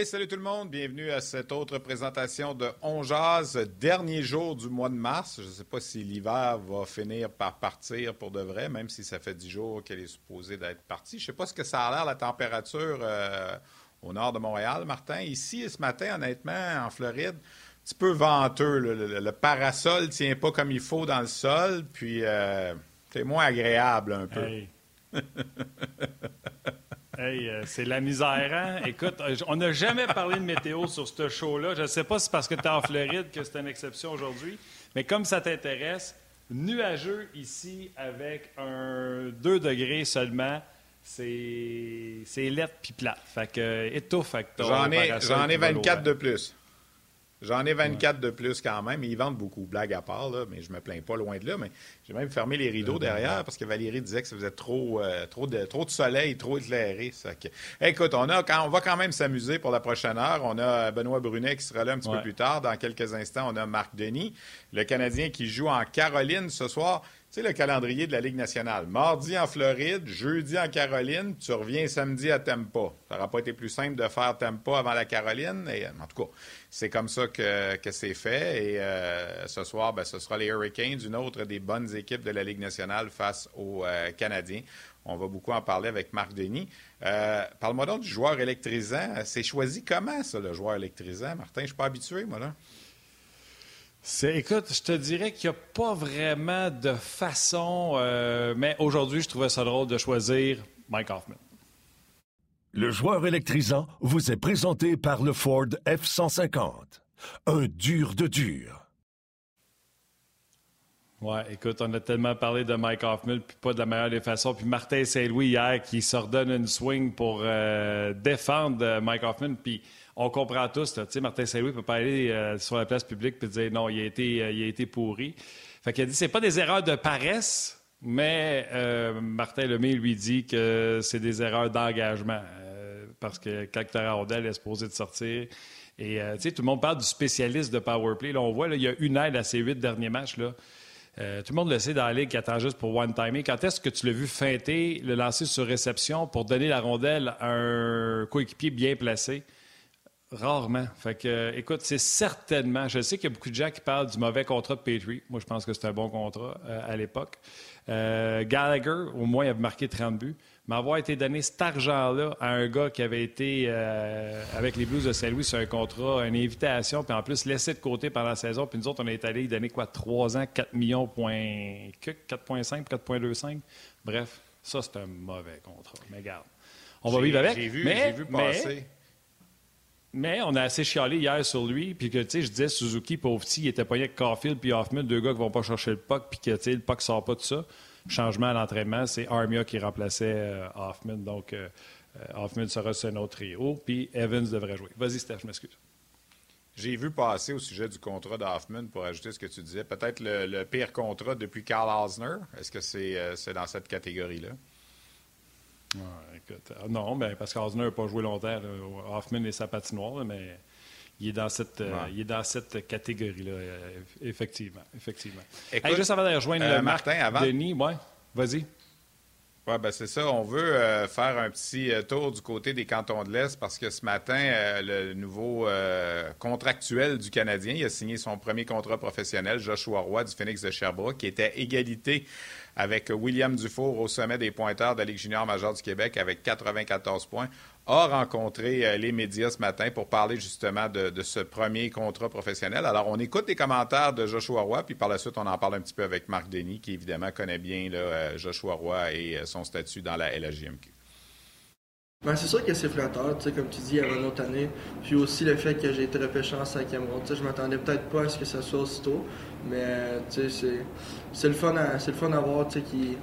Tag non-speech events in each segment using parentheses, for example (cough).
Hey, salut tout le monde, bienvenue à cette autre présentation de On Jazz, dernier jour du mois de mars. Je ne sais pas si l'hiver va finir par partir pour de vrai, même si ça fait dix jours qu'elle est supposée d'être partie. Je ne sais pas ce que ça a l'air la température euh, au nord de Montréal, Martin. Ici, ce matin, honnêtement, en Floride, un petit peu venteux. Le, parasol ne tient pas comme il faut dans le sol, puis euh, c'est moins agréable un peu. Hey, (laughs) euh, c'est la misère, hein? Écoute, euh, on n'a jamais parlé de météo sur ce show-là. Je ne sais pas si c'est parce que tu es en Floride que c'est une exception aujourd'hui, mais comme ça t'intéresse, nuageux ici avec un 2 degrés seulement. C'est, lettre puis plate. Fait que étouffe avec J'en ai, j'en ai 24 de plus. J'en ai 24 de plus quand même. Ils vendent beaucoup, blague à part, là, mais je me plains pas loin de là. Mais j'ai même fermé les rideaux derrière parce que Valérie disait que ça faisait trop, euh, trop, de, trop de soleil, trop éclairé. Ça. Écoute, on, a, on va quand même s'amuser pour la prochaine heure. On a Benoît Brunet qui sera là un petit peu plus tard. Dans quelques instants, on a Marc Denis, le Canadien qui joue en Caroline ce soir. Sais, le calendrier de la Ligue nationale. Mardi en Floride, jeudi en Caroline, tu reviens samedi à Tampa. Ça n'aura pas été plus simple de faire Tampa avant la Caroline. Et, en tout cas, c'est comme ça que, c'est fait. Et euh, ce soir, ben, ce sera les Hurricanes, une autre des bonnes équipes de la Ligue nationale face aux euh, Canadiens. On va beaucoup en parler avec Marc Denis. Euh, parle-moi donc du joueur électrisant. C'est choisi comment, ça, le joueur électrisant? Martin, je ne suis pas habitué, moi, là écoute, je te dirais qu'il n'y a pas vraiment de façon, euh, mais aujourd'hui, je trouvais ça drôle de choisir Mike Hoffman. Le joueur électrisant vous est présenté par le Ford F-150. Un dur de dur. Ouais, écoute, on a tellement parlé de Mike Hoffman, puis pas de la meilleure des façons. Puis Martin Saint-Louis hier qui s'ordonne une swing pour euh, défendre Mike Hoffman, puis on comprend tous. Tu sais, Martin Saint-Louis ne peut pas aller euh, sur la place publique et dire non, il a été, euh, il a été pourri. Fait qu'il a dit c'est pas des erreurs de paresse, mais euh, Martin Lemay lui dit que c'est des erreurs d'engagement. parce que quand Rondelle est supposé de sortir. Et tu sais, tout le monde parle du spécialiste de powerplay. Là, on voit, là, il y a une aide à ces huit derniers matchs. Là. Tout le monde le sait dans la ligue qui attend juste pour one-timing. Quand est-ce que tu l'as vu feinter, le lancer sur réception pour donner la rondelle à un coéquipier bien placé? Rarement. Fait que, euh, écoute, c'est certainement. Je sais qu'il y a beaucoup de gens qui parlent du mauvais contrat de Petrie. Moi, je pense que c'est un bon contrat euh, à l'époque. Euh, Gallagher, au moins, il avait marqué 30 buts. Mais avoir été donné cet argent-là à un gars qui avait été avec les Blues de Saint-Louis sur un contrat, une invitation, puis en plus laissé de côté pendant la saison. Puis nous autres, on est allé donner quoi, 3 ans, 4 millions, point 4,5, 4,25. Bref, ça, c'est un mauvais contrat. Mais garde, on va vivre avec. J'ai vu, mais, vu passer. Mais on a assez chialé hier sur lui, puis que, tu sais, je disais, Suzuki, pauvre petit, il était pogné avec Caulfield puis Hoffman, deux gars qui vont pas chercher le puck, puis que, tu sais, le puck sort pas de ça. Changement à l'entraînement, c'est Armia qui remplaçait euh, Hoffman, donc euh, euh, Hoffman sera sur un autre trio, puis Evans devrait jouer. Vas-y, Steph, je m'excuse. J'ai vu passer au sujet du contrat d'Hoffman, pour ajouter ce que tu disais, peut-être le, pire contrat depuis Karl Osner. Est-ce que c'est dans cette catégorie-là? Ah, non, ben, parce qu'Osner n'a pas joué longtemps. Hoffman est sa patinoire, mais il est dans cette, euh, il est dans cette catégorie-là, euh, effectivement. effectivement. juste avant de rejoindre euh, Martin, avant... Denis, ouais, vas-y. Oui, ben c'est ça. On veut faire un petit tour du côté des cantons de l'Est parce que ce matin, le nouveau contractuel du Canadien, il a signé son premier contrat professionnel, Joshua Roy du Phoenix de Sherbrooke, qui était égalité avec William Dufour au sommet des pointeurs de la Ligue junior majeure du Québec avec 94 points, a rencontré euh, les médias ce matin pour parler justement de, ce premier contrat professionnel. Alors, on écoute les commentaires de Joshua Roy, puis par la suite, on en parle un petit peu avec Marc Denis, qui évidemment connaît bien euh, Joshua Roy et euh, son statut dans la LHJMQ. Ben, c'est sûr que c'est flatteur, comme tu dis, avant une autre année. Puis aussi le fait que j'ai été repêché en cinquième ronde. Je m'attendais peut-être pas à ce que ça soit aussitôt, mais c'est le fun à, le fun à voir qui,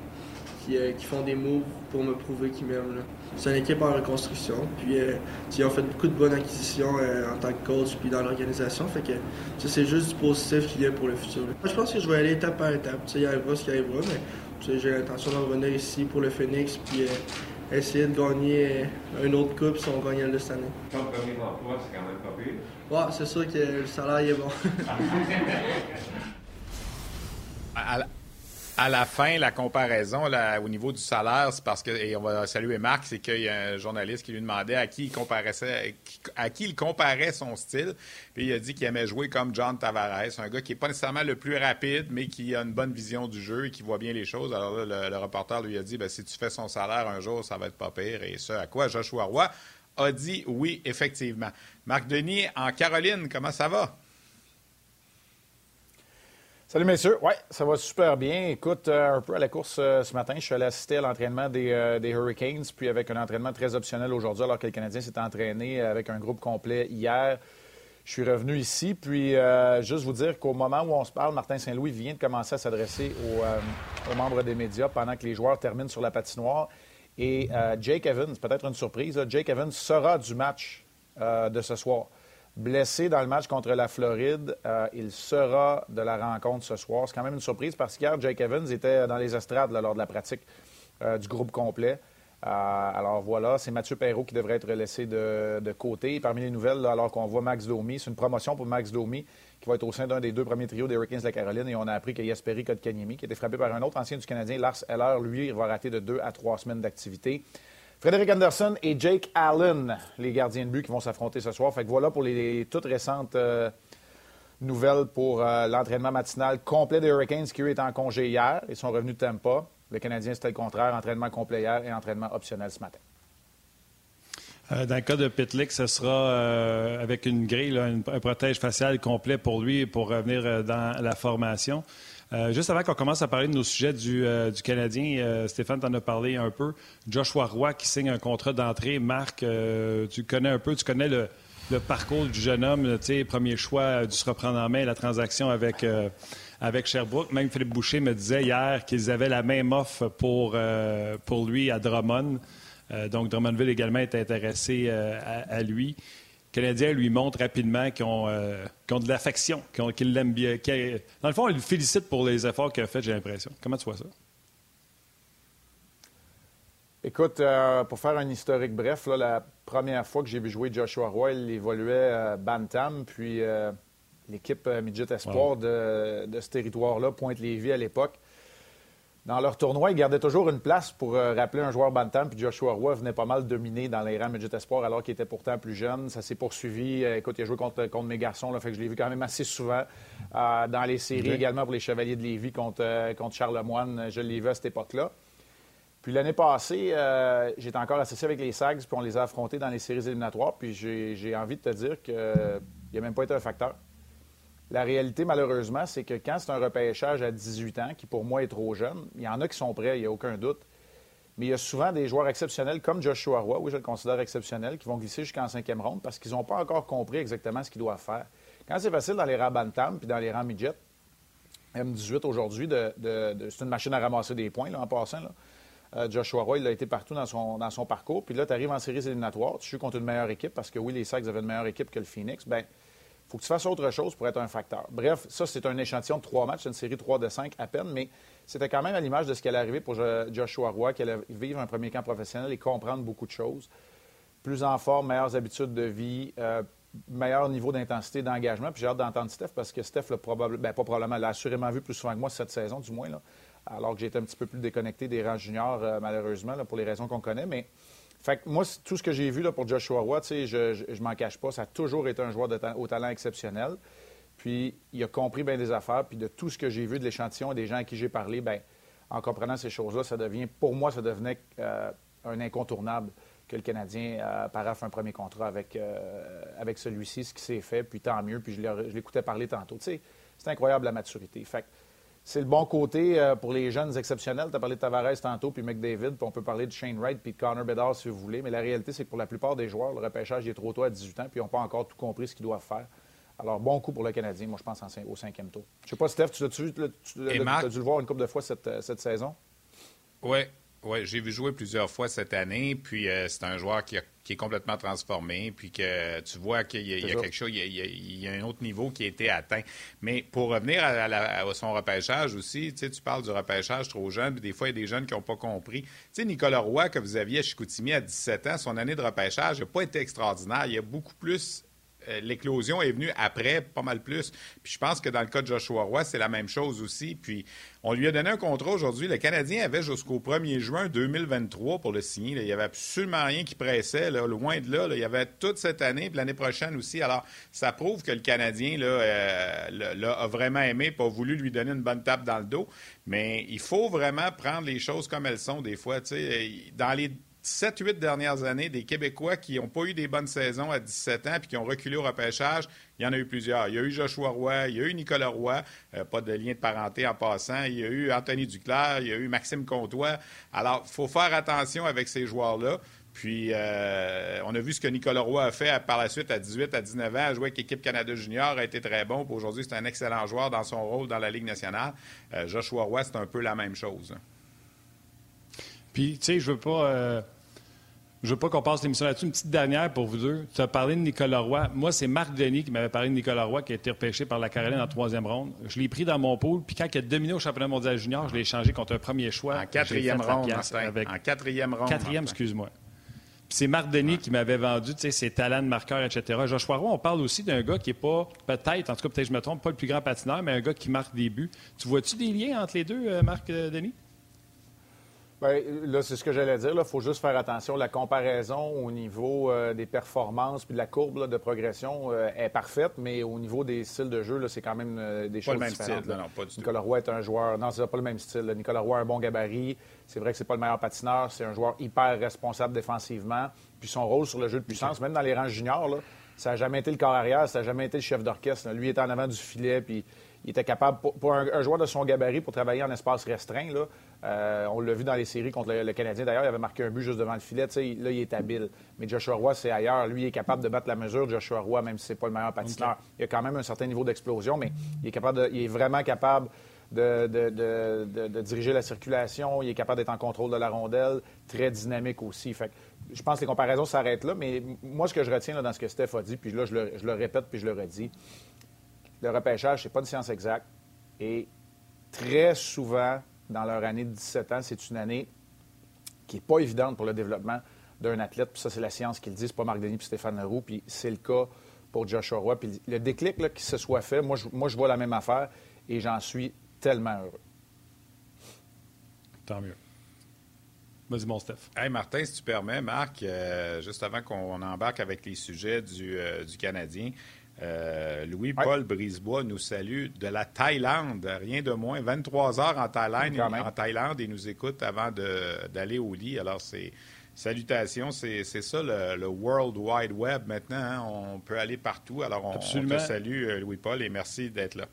qui, qui, font des moves pour me prouver qu'ils m'aiment. C'est une équipe en reconstruction. Puis ils ont fait beaucoup de bonnes acquisitions en tant que coach puis dans l'organisation. Fait que c'est juste du positif qui vient pour le futur. Je pense que je vais aller étape par étape. Il arrivera ce qui arrivera, mais j'ai l'intention de revenir ici pour le Phoenix puis essayer de gagner une autre coupe si on gagne elle de cette année. Ton premier emploi, c'est quand même pas pire. Ouais, c'est sûr que le salaire est bon. (laughs) (laughs) à, la, fin, la comparaison au niveau du salaire, c'est parce que, et on va saluer Marc, c'est qu'il y a un journaliste qui lui demandait à qui il comparait, à qui il comparait son style. Puis il a dit qu'il aimait jouer comme John Tavares, un gars qui n'est pas nécessairement le plus rapide, mais qui a une bonne vision du jeu et qui voit bien les choses. Alors là, le, reporter lui a dit ben, si tu fais son salaire un jour, ça va être pas pire. Et ce à quoi Joshua Roy a dit oui, effectivement. Marc Denis, en Caroline, comment ça va? Salut messieurs, oui, ça va super bien. Écoute, euh, un peu à la course euh, ce matin, je suis allé assister à l'entraînement des, euh, des, Hurricanes, puis avec un entraînement très optionnel aujourd'hui, alors que le Canadien s'est entraîné avec un groupe complet hier. Je suis revenu ici, puis juste vous dire qu'au moment où on se parle, Martin Saint-Louis vient de commencer à s'adresser aux, aux, membres des médias pendant que les joueurs terminent sur la patinoire. Et Jake Evans, peut-être une surprise, Jake Evans sera du match de ce soir blessé dans le match contre la Floride. Euh, il sera de la rencontre ce soir. C'est quand même une surprise parce qu'hier, Jake Evans était dans les estrades lors de la pratique euh, du groupe complet. Euh, alors voilà, c'est Mathieu Perrault qui devrait être laissé de, côté. Parmi les nouvelles, alors qu'on voit Max Domi, c'est une promotion pour Max Domi qui va être au sein d'un des deux premiers trios des Hurricanes de la Caroline. Et on a appris que Yasperi Kotkaniemi, qui a été frappé par un autre ancien du Canadien, Lars Eller, lui, il va rater de deux à trois semaines d'activité. Frédéric Anderson et Jake Allen, les gardiens de but qui vont s'affronter ce soir. Fait que voilà pour les toutes récentes euh, nouvelles pour euh, l'entraînement matinal complet des Hurricanes qui, eux, étaient en congé hier. Ils sont revenus de Tampa. Le Canadien, c'était le contraire. Entraînement complet hier et entraînement optionnel ce matin. Euh, dans le cas de Pitlick, ce sera avec une grille, un protège facial complet pour lui pour revenir dans la formation. Euh, juste avant qu'on commence à parler de nos sujets du, euh, Canadien, euh, Stéphane t'en a parlé un peu. Joshua Roy qui signe un contrat d'entrée. Marc, tu connais un peu, tu connais le, parcours du jeune homme, premier choix dû se reprendre en main la transaction avec, avec Sherbrooke. Même Philippe Boucher me disait hier qu'ils avaient la même offre pour, pour lui à Drummond. donc, Drummondville également est intéressé à, lui. Canadien lui montre rapidement qu'ils ont, euh, ont, de l'affection, qu'ils l'aiment bien. Dans le fond, il le félicite pour les efforts qu'il a faits, j'ai l'impression. Comment tu vois ça? Écoute, euh, pour faire un historique bref, la première fois que j'ai vu jouer Joshua Roy, il évoluait euh, Bantam, puis l'équipe Midget Espoir de, de, ce territoire-là, Pointe-Lévis à l'époque. Dans leur tournoi, ils gardaient toujours une place pour euh, rappeler un joueur Bantam, puis Joshua Roy venait pas mal dominer dans les rangs Midget Espoir alors qu'il était pourtant plus jeune. Ça s'est poursuivi. Euh, écoute, il a joué contre, contre mes garçons, là, fait que je l'ai vu quand même assez souvent. Euh, dans les séries également pour les Chevaliers de Lévis contre, contre Charles Lemoine, je l'ai vu à cette époque-là. Puis l'année passée, j'étais encore associé avec les Sags, puis on les a affrontés dans les séries éliminatoires, puis j'ai envie de te dire qu'il n'a même pas été un facteur. La réalité, malheureusement, c'est que quand c'est un repêchage à 18 ans, qui pour moi est trop jeune, il y en a qui sont prêts, il n'y a aucun doute. Mais il y a souvent des joueurs exceptionnels comme Joshua Roy, oui, je le considère exceptionnel, qui vont glisser jusqu'en cinquième ronde parce qu'ils n'ont pas encore compris exactement ce qu'ils doivent faire. Quand c'est facile dans les rangs Bantam puis dans les rangs Midget, M18 aujourd'hui, de, c'est une machine à ramasser des points là, en passant. Euh, Joshua Roy, il a été partout dans son, parcours. Puis là, tu arrives en séries éliminatoires, tu joues contre une meilleure équipe parce que oui, les Sacs avaient une meilleure équipe que le Phoenix. Bien, faut que tu fasses autre chose pour être un facteur. Bref, ça, c'est un échantillon de trois matchs, une série 3 de 5 à peine, mais c'était quand même à l'image de ce qui allait arriver pour Joshua Roy, allait vivre un premier camp professionnel et comprendre beaucoup de choses. Plus en forme, meilleures habitudes de vie, euh, meilleur niveau d'intensité, d'engagement. Puis j'ai hâte d'entendre Steph parce que Steph l'a probablement, pas probablement, l'a assurément vu plus souvent que moi cette saison, du moins, là, alors que été un petit peu plus déconnecté des rangs juniors, euh, malheureusement, pour les raisons qu'on connaît. Mais fait que moi, tout ce que j'ai vu là, pour Joshua Roy, je ne m'en cache pas, ça a toujours été un joueur au talent exceptionnel. Puis il a compris bien des affaires. Puis de tout ce que j'ai vu de l'échantillon et des gens à qui j'ai parlé, ben en comprenant ces choses-là, ça devient, pour moi, ça devenait euh, un incontournable que le Canadien euh, paraffe un premier contrat avec, euh, avec celui-ci, ce qui s'est fait, puis tant mieux. Puis je l'écoutais parler tantôt. C'est incroyable la maturité. C'est le bon côté euh, pour les jeunes exceptionnels. Tu as parlé de Tavares tantôt, puis McDavid, puis on peut parler de Shane Wright, puis de Connor Bedard si vous voulez. Mais la réalité, c'est que pour la plupart des joueurs, le repêchage est trop tôt à 18 ans, puis ils n'ont pas encore tout compris ce qu'ils doivent faire. Alors, bon coup pour le Canadien, moi, je pense, au cinquième tour. Je sais pas, Steph, tu l'as-tu vu, tu, as dû le voir une couple de fois cette, euh, cette saison? Oui, ouais, j'ai vu jouer plusieurs fois cette année, puis euh, c'est un joueur qui, est complètement transformé, puis que tu vois qu'il y, a, quelque chose, il y a, un autre niveau qui a été atteint. Mais pour revenir à, son repêchage aussi, tu, sais, tu parles du repêchage trop jeune, puis des fois, il y a des jeunes qui n'ont pas compris. Tu sais, Nicolas Roy, que vous aviez à Chicoutimi à 17 ans, son année de repêchage n'a pas été extraordinaire. Il a beaucoup plus l'éclosion est venue après, pas mal plus. Puis je pense que dans le cas de Joshua Roy, c'est la même chose aussi. Puis on lui a donné un contrat aujourd'hui. Le Canadien avait jusqu'au 1er juin 2023 pour le signer. Il n'y avait absolument rien qui pressait, loin de là, Il y avait toute cette année, puis l'année prochaine aussi. Alors, ça prouve que le Canadien euh, a vraiment aimé, pas voulu lui donner une bonne tape dans le dos. Mais il faut vraiment prendre les choses comme elles sont des fois. Dans les 7-8 dernières années, des Québécois qui n'ont pas eu des bonnes saisons à 17 ans puis qui ont reculé au repêchage, il y en a eu plusieurs. Il y a eu Joshua Roy, il y a eu Nicolas Roy, euh, pas de lien de parenté en passant. Il y a eu Anthony Duclair, il y a eu Maxime Comtois. Alors, il faut faire attention avec ces joueurs-là. Puis, euh, on a vu ce que Nicolas Roy a fait par la suite à 18, à 19 ans, a joué avec l'équipe Canada Junior, a été très bon. Aujourd'hui, c'est un excellent joueur dans son rôle dans la Ligue nationale. Euh, Joshua Roy, c'est un peu la même chose. Puis, tu sais, je veux pas je veux pas qu'on passe l'émission là-dessus. Une petite dernière pour vous deux. Tu as parlé de Nicolas Roy. Moi, c'est Marc Denis qui m'avait parlé de Nicolas Roy qui a été repêché par la Caroline en troisième ronde. Je l'ai pris dans mon pool. Puis quand il a dominé au championnat mondial junior, je l'ai échangé contre un premier choix. En quatrième ronde. Avec... En quatrième ronde. Quatrième, excuse-moi. Puis c'est Marc Denis qui m'avait vendu ses talents de marqueur, etc. Joshua Roy, on parle aussi d'un gars qui n'est pas, peut-être, en tout cas, peut-être je me trompe, pas le plus grand patineur, mais un gars qui marque des buts. Tu vois-tu des liens entre les deux, euh, Marc euh, Denis? Bien, là, c'est ce que j'allais dire. Il faut juste faire attention. La comparaison au niveau euh, des performances puis de la courbe de progression euh, est parfaite, mais au niveau des styles de jeu, c'est quand même euh, des pas choses le même différentes. Style, non, pas du Nicolas Roy est un joueur... Non, c'est pas le même style. Nicolas Roy a un bon gabarit. C'est vrai que c'est pas le meilleur patineur. C'est un joueur hyper responsable défensivement. Puis son rôle sur le jeu de puissance, même dans les rangs juniors, ça n'a jamais été le corps arrière, ça n'a jamais été le chef d'orchestre. Lui, était en avant du filet, puis il était capable, pour, un, joueur de son gabarit, pour travailler en espace restreint, là, euh, on l'a vu dans les séries contre le, Canadien. D'ailleurs, il avait marqué un but juste devant le filet. là, il est habile. Mais Joshua Roy, c'est ailleurs. Lui, il est capable de battre la mesure. Joshua Roy, même si c'est pas le meilleur patineur, il a quand même un certain niveau d'explosion, mais il est, capable il est vraiment capable de, diriger la circulation. Il est capable d'être en contrôle de la rondelle. Très dynamique aussi. Fait je pense que les comparaisons s'arrêtent là, mais moi, ce que je retiens dans ce que Steph a dit, puis là, je le, je le répète puis je le redis, le repêchage, c'est pas une science exacte. Et très souvent, dans leur année de 17 ans, c'est une année qui n'est pas évidente pour le développement d'un athlète. Puis ça, c'est la science qui le dit, c'est pas Marc Denis puis Stéphane Leroux. Puis c'est le cas pour Joshua Roy. Puis le déclic là, qui se soit fait, moi je, moi, je vois la même affaire et j'en suis tellement heureux. Tant mieux. Vas-y, mon Steph. Hey, Martin, si tu permets, Marc, euh, juste avant qu'on embarque avec les sujets du, euh, du Canadien, euh, Louis-Paul Brisebois nous salue de la Thaïlande, rien de moins. 23 heures en Thaïlande, en Thaïlande et nous écoute avant d'aller au lit. Alors, c'est salutations. C'est ça le, World Wide Web maintenant. Hein. On peut aller partout. Alors, on, te salue, euh, Louis-Paul, et merci d'être là.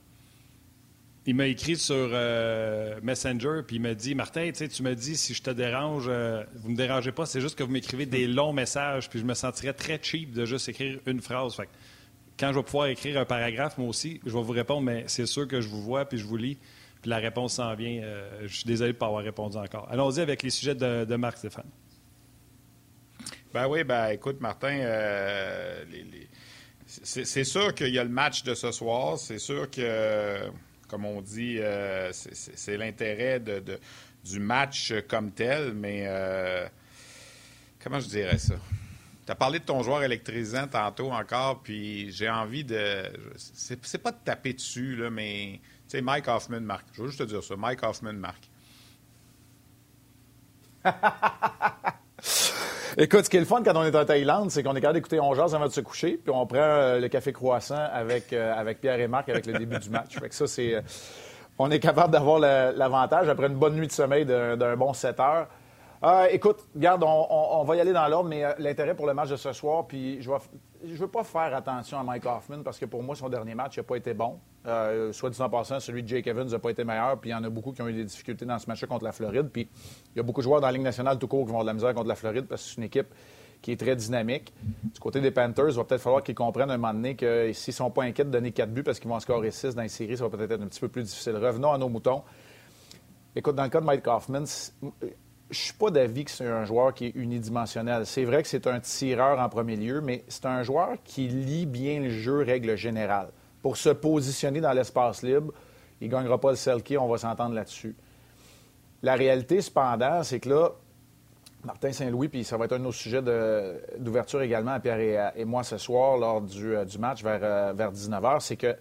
Il m'a écrit sur euh, Messenger, puis il m'a dit Martin, tu me dis si je te dérange, vous ne me dérangez pas, c'est juste que vous m'écrivez des longs messages, puis je me sentirais très cheap de juste écrire une phrase. Fait quand je vais pouvoir écrire un paragraphe, moi aussi, je vais vous répondre, mais c'est sûr que je vous vois puis je vous lis, puis la réponse s'en vient. Euh, je suis désolé de ne pas avoir répondu encore. Allons-y avec les sujets de, Marc Stéphane. Ben oui, ben écoute, Martin, euh, c'est sûr qu'il y a le match de ce soir. C'est sûr que, comme on dit, euh, c'est l'intérêt du match comme tel, mais comment je dirais ça? Tu as parlé de ton joueur électrisant tantôt encore, puis j'ai envie de. C'est pas de taper dessus, là, mais. Tu sais, Mike Hoffman marque. Je veux juste te dire ça. Mike Hoffman marque. (laughs) Écoute, ce qui est le fun quand on est en Thaïlande, c'est qu'on est capable d'écouter 11 avant de se coucher, puis on prend euh, le café croissant avec, euh, avec Pierre et Marc avec le début du match. Fait que ça, c'est. Euh, on est capable d'avoir l'avantage après une bonne nuit de sommeil d'un bon 7 heures. Euh, écoute, regarde, on, va y aller dans l'ordre, mais euh, l'intérêt pour le match de ce soir, puis je ne veux pas faire attention à Mike Hoffman parce que pour moi, son dernier match n'a pas été bon. Euh, soit dit en passant, celui de Jake Evans n'a pas été meilleur, puis il y en a beaucoup qui ont eu des difficultés dans ce match contre la Floride. Puis il y a beaucoup de joueurs dans la Ligue nationale tout court qui vont de la misère contre la Floride parce que c'est une équipe qui est très dynamique. Du côté des Panthers, il va peut-être falloir qu'ils comprennent un moment donné que s'ils ne sont pas inquiets de donner quatre buts parce qu'ils vont en scorer six dans les séries, ça va peut-être être un petit peu plus difficile. Revenons à nos moutons. Écoute, dans le cas de Mike Hoffman, je suis pas d'avis que c'est un joueur qui est unidimensionnel. C'est vrai que c'est un tireur en premier lieu, mais c'est un joueur qui lit bien le jeu, règle générale. Pour se positionner dans l'espace libre, il ne gagnera pas le Selkie, on va s'entendre là-dessus. La réalité, cependant, c'est que là, Martin Saint-Louis, puis ça va être un de nos sujets d'ouverture également à Pierre et, moi ce soir lors du, euh, match vers, euh, vers 19h, c'est que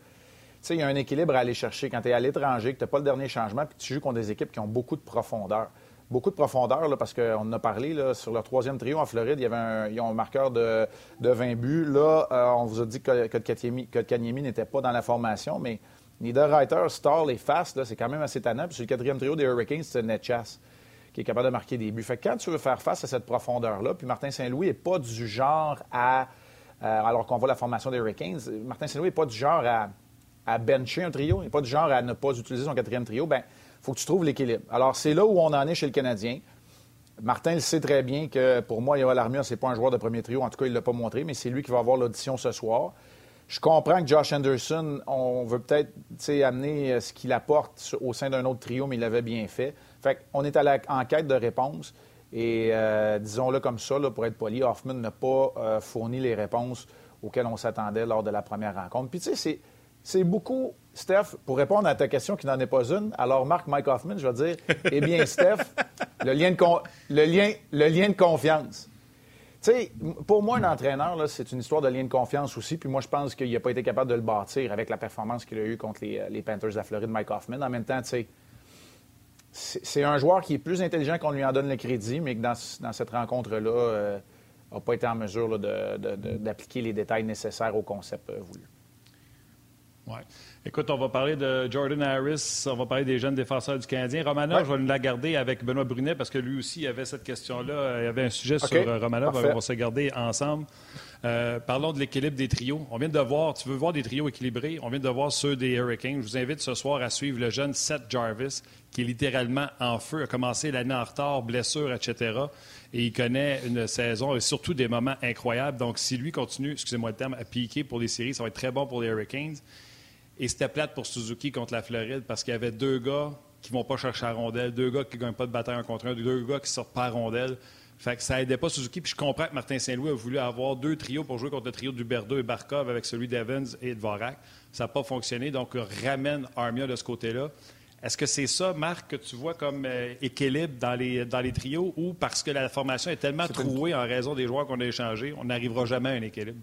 il y a un équilibre à aller chercher quand tu es à l'étranger, que tu n'as pas le dernier changement, puis tu joues contre des équipes qui ont beaucoup de profondeur beaucoup de profondeur, parce qu'on en a parlé sur leur troisième trio en Floride. Il y avait un, ils ont un marqueur de, de 20 buts. Là, euh, on vous a dit que, Kanyemi n'était pas dans la formation, mais Niederreiter, Stall et Fast, c'est quand même assez tannant. Puis sur le quatrième trio des Hurricanes, c'est Netchas qui est capable de marquer des buts. Fait que quand tu veux faire face à cette profondeur-là, puis Martin Saint-Louis n'est pas du genre à, euh, alors qu'on voit la formation des Hurricanes, Martin Saint-Louis n'est pas du genre à, à bencher un trio, il n'est pas du genre à ne pas utiliser son quatrième trio. Ben, faut que tu trouves l'équilibre. Alors, c'est là où on en est chez le Canadien. Martin le sait très bien que pour moi, Yoel Armia, ce n'est pas un joueur de premier trio. En tout cas, il ne l'a pas montré, mais c'est lui qui va avoir l'audition ce soir. Je comprends que Josh Anderson, on veut peut-être amener euh, ce qu'il apporte au sein d'un autre trio, mais il l'avait bien fait. Fait qu'on est à la, de réponses. Et euh, disons-le comme ça, pour être poli, Hoffman n'a pas euh, fourni les réponses auxquelles on s'attendait lors de la première rencontre. Puis tu sais, c'est beaucoup, Steph, pour répondre à ta question qui n'en est pas une. Alors, Marc Mike Hoffman, je vais dire, eh bien, (laughs) Steph, le lien de, le lien, le lien de confiance. Tu sais, pour moi, un entraîneur, c'est une histoire de lien de confiance aussi. Puis moi, je pense qu'il n'a pas été capable de le bâtir avec la performance qu'il a eue contre les, les, Panthers de la Floride, Mike Hoffman. En même temps, tu sais, c'est un joueur qui est plus intelligent qu'on lui en donne le crédit, mais que dans, dans cette rencontre-là, n'a euh, pas été en mesure d'appliquer les détails nécessaires au concept euh, voulu. Oui. Écoute, on va parler de Jordan Harris, on va parler des jeunes défenseurs du Canadien. Romanov, je vais la garder avec Benoît Brunet parce que lui aussi il avait cette question-là. Il y avait un sujet sur euh, Romanov, on va se garder ensemble. Euh, parlons de l'équilibre des trios. On vient de voir, tu veux voir des trios équilibrés, on vient de voir ceux des Hurricanes. Je vous invite ce soir à suivre le jeune Seth Jarvis, qui est littéralement en feu, a commencé l'année en retard, blessure, etc. Et il connaît une saison et surtout des moments incroyables. Donc, si lui continue, excusez-moi le terme, à piquer pour les séries, ça va être très bon pour les Hurricanes. Et c'était plate pour Suzuki contre la Floride parce qu'il y avait deux gars qui vont pas chercher à rondelle, deux gars qui ne gagnent pas de bataille en contre un, deux gars qui sortent pas à rondelle. Fait que ça aidait pas Suzuki. Puis je comprends que Martin Saint-Louis a voulu avoir deux trios pour jouer contre le trio d'Huberdeau et Barkov avec celui d'Evans et de Vorak. Ça n'a pas fonctionné. Donc, ramène Armia de ce côté-là. Est-ce que c'est ça, Marc, que tu vois comme euh, équilibre dans les, dans les trios ou parce que la formation est tellement trouée en raison des joueurs qu'on a échangés, on n'arrivera jamais à un équilibre?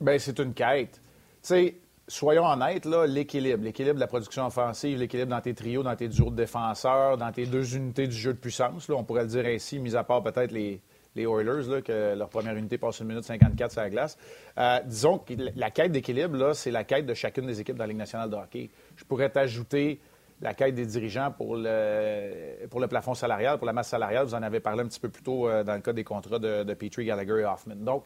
Bien, c'est une quête sais, soyons honnêtes, là, l'équilibre, l'équilibre de la production offensive, l'équilibre dans tes trios, dans tes duos de défenseurs, dans tes deux unités du jeu de puissance, là, on pourrait le dire ainsi, mis à part peut-être les, Oilers, là, que leur première unité passe une minute 54 sur la glace. Euh, disons que la quête d'équilibre, c'est la quête de chacune des équipes dans la Ligue nationale de hockey. Je pourrais t'ajouter la quête des dirigeants pour le, pour plafond salarial, pour la masse salariale. Vous en avez parlé un petit peu plus tôt euh, dans le cas des contrats de, de Petrie, Gallagher et Hoffman. Donc,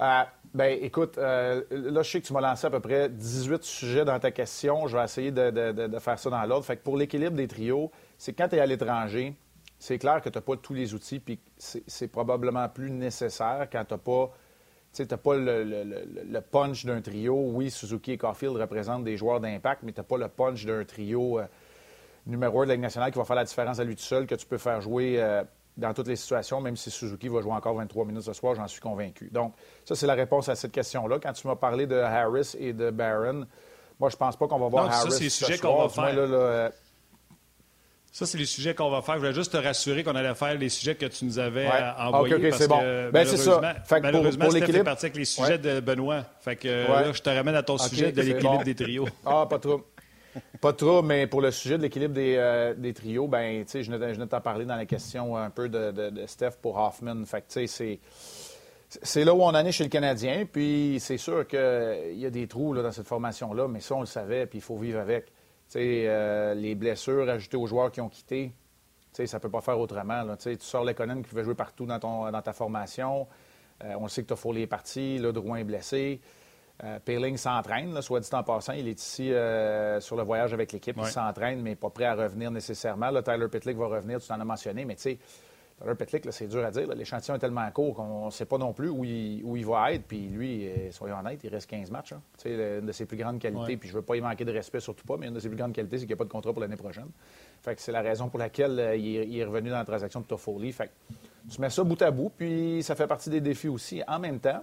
euh, ben, écoute, euh, là, je sais que tu m'as lancé à peu près 18 sujets dans ta question. Je vais essayer de, faire ça dans l'ordre. Fait que pour l'équilibre des trios, c'est quand tu es à l'étranger, c'est clair que tu n'as pas tous les outils, puis c'est probablement plus nécessaire quand tu n'as pas. Tu pas le, punch d'un trio. Oui, Suzuki et Caulfield représentent des joueurs d'impact, mais tu n'as pas le punch d'un trio euh, numéro un de la Ligue nationale qui va faire la différence à lui tout seul, que tu peux faire jouer dans toutes les situations, même si Suzuki va jouer encore 23 minutes ce soir, j'en suis convaincu. Donc, ça, c'est la réponse à cette question-là. Quand tu m'as parlé de Harris et de Barron, moi, je pense pas qu'on va voir Harris. Ça, c'est les sujets qu'on va faire. Euh, ça, c'est les sujets qu'on va faire. Je voulais juste te rassurer qu'on allait faire les sujets que tu nous avais euh, envoyés. OK, OK, c'est bon. Ben, c'est ça. Fait malheureusement, pour, pour parti avec les sujets de Benoît. Fait que là, je te ramène à ton sujet de l'équilibre des trios. Ah, pas trop. Pas trop, mais pour le sujet de l'équilibre des, euh, des, trios, ben, je venais de t'en parler dans la question un peu de, Steph pour Hoffman. C'est, là où on en est chez le Canadien. Puis c'est sûr qu'il y a des trous là, dans cette formation-là, mais ça, on le savait, puis il faut vivre avec. Euh, les blessures ajoutées aux joueurs qui ont quitté, ça ne peut pas faire autrement. Tu sors l'économie qui veut jouer partout dans, ton, dans ta formation. Euh, on sait que tu as Foley est parti, là, Drouin est blessé. Euh, s'entraîne, soit dit en passant. Il est ici euh, sur le voyage avec l'équipe. Il s'entraîne, mais pas prêt à revenir nécessairement. Là, Tyler Pitlick va revenir, tu t'en as mentionné. Mais tu sais, Tyler Petlick, c'est dur à dire. L'échantillon est tellement court qu'on ne sait pas non plus où il, où il va être. Puis lui, euh, soyons honnêtes, il reste 15 matchs. Hein. Une de ses plus grandes qualités. Puis je ne veux pas y manquer de respect, surtout pas, mais une de ses plus grandes qualités, c'est qu'il n'y a pas de contrat pour l'année prochaine. Fait que c'est la raison pour laquelle euh, il, est, revenu dans la transaction de Toffoli. Fait que tu mets ça bout à bout, puis ça fait partie des défis aussi. En même temps,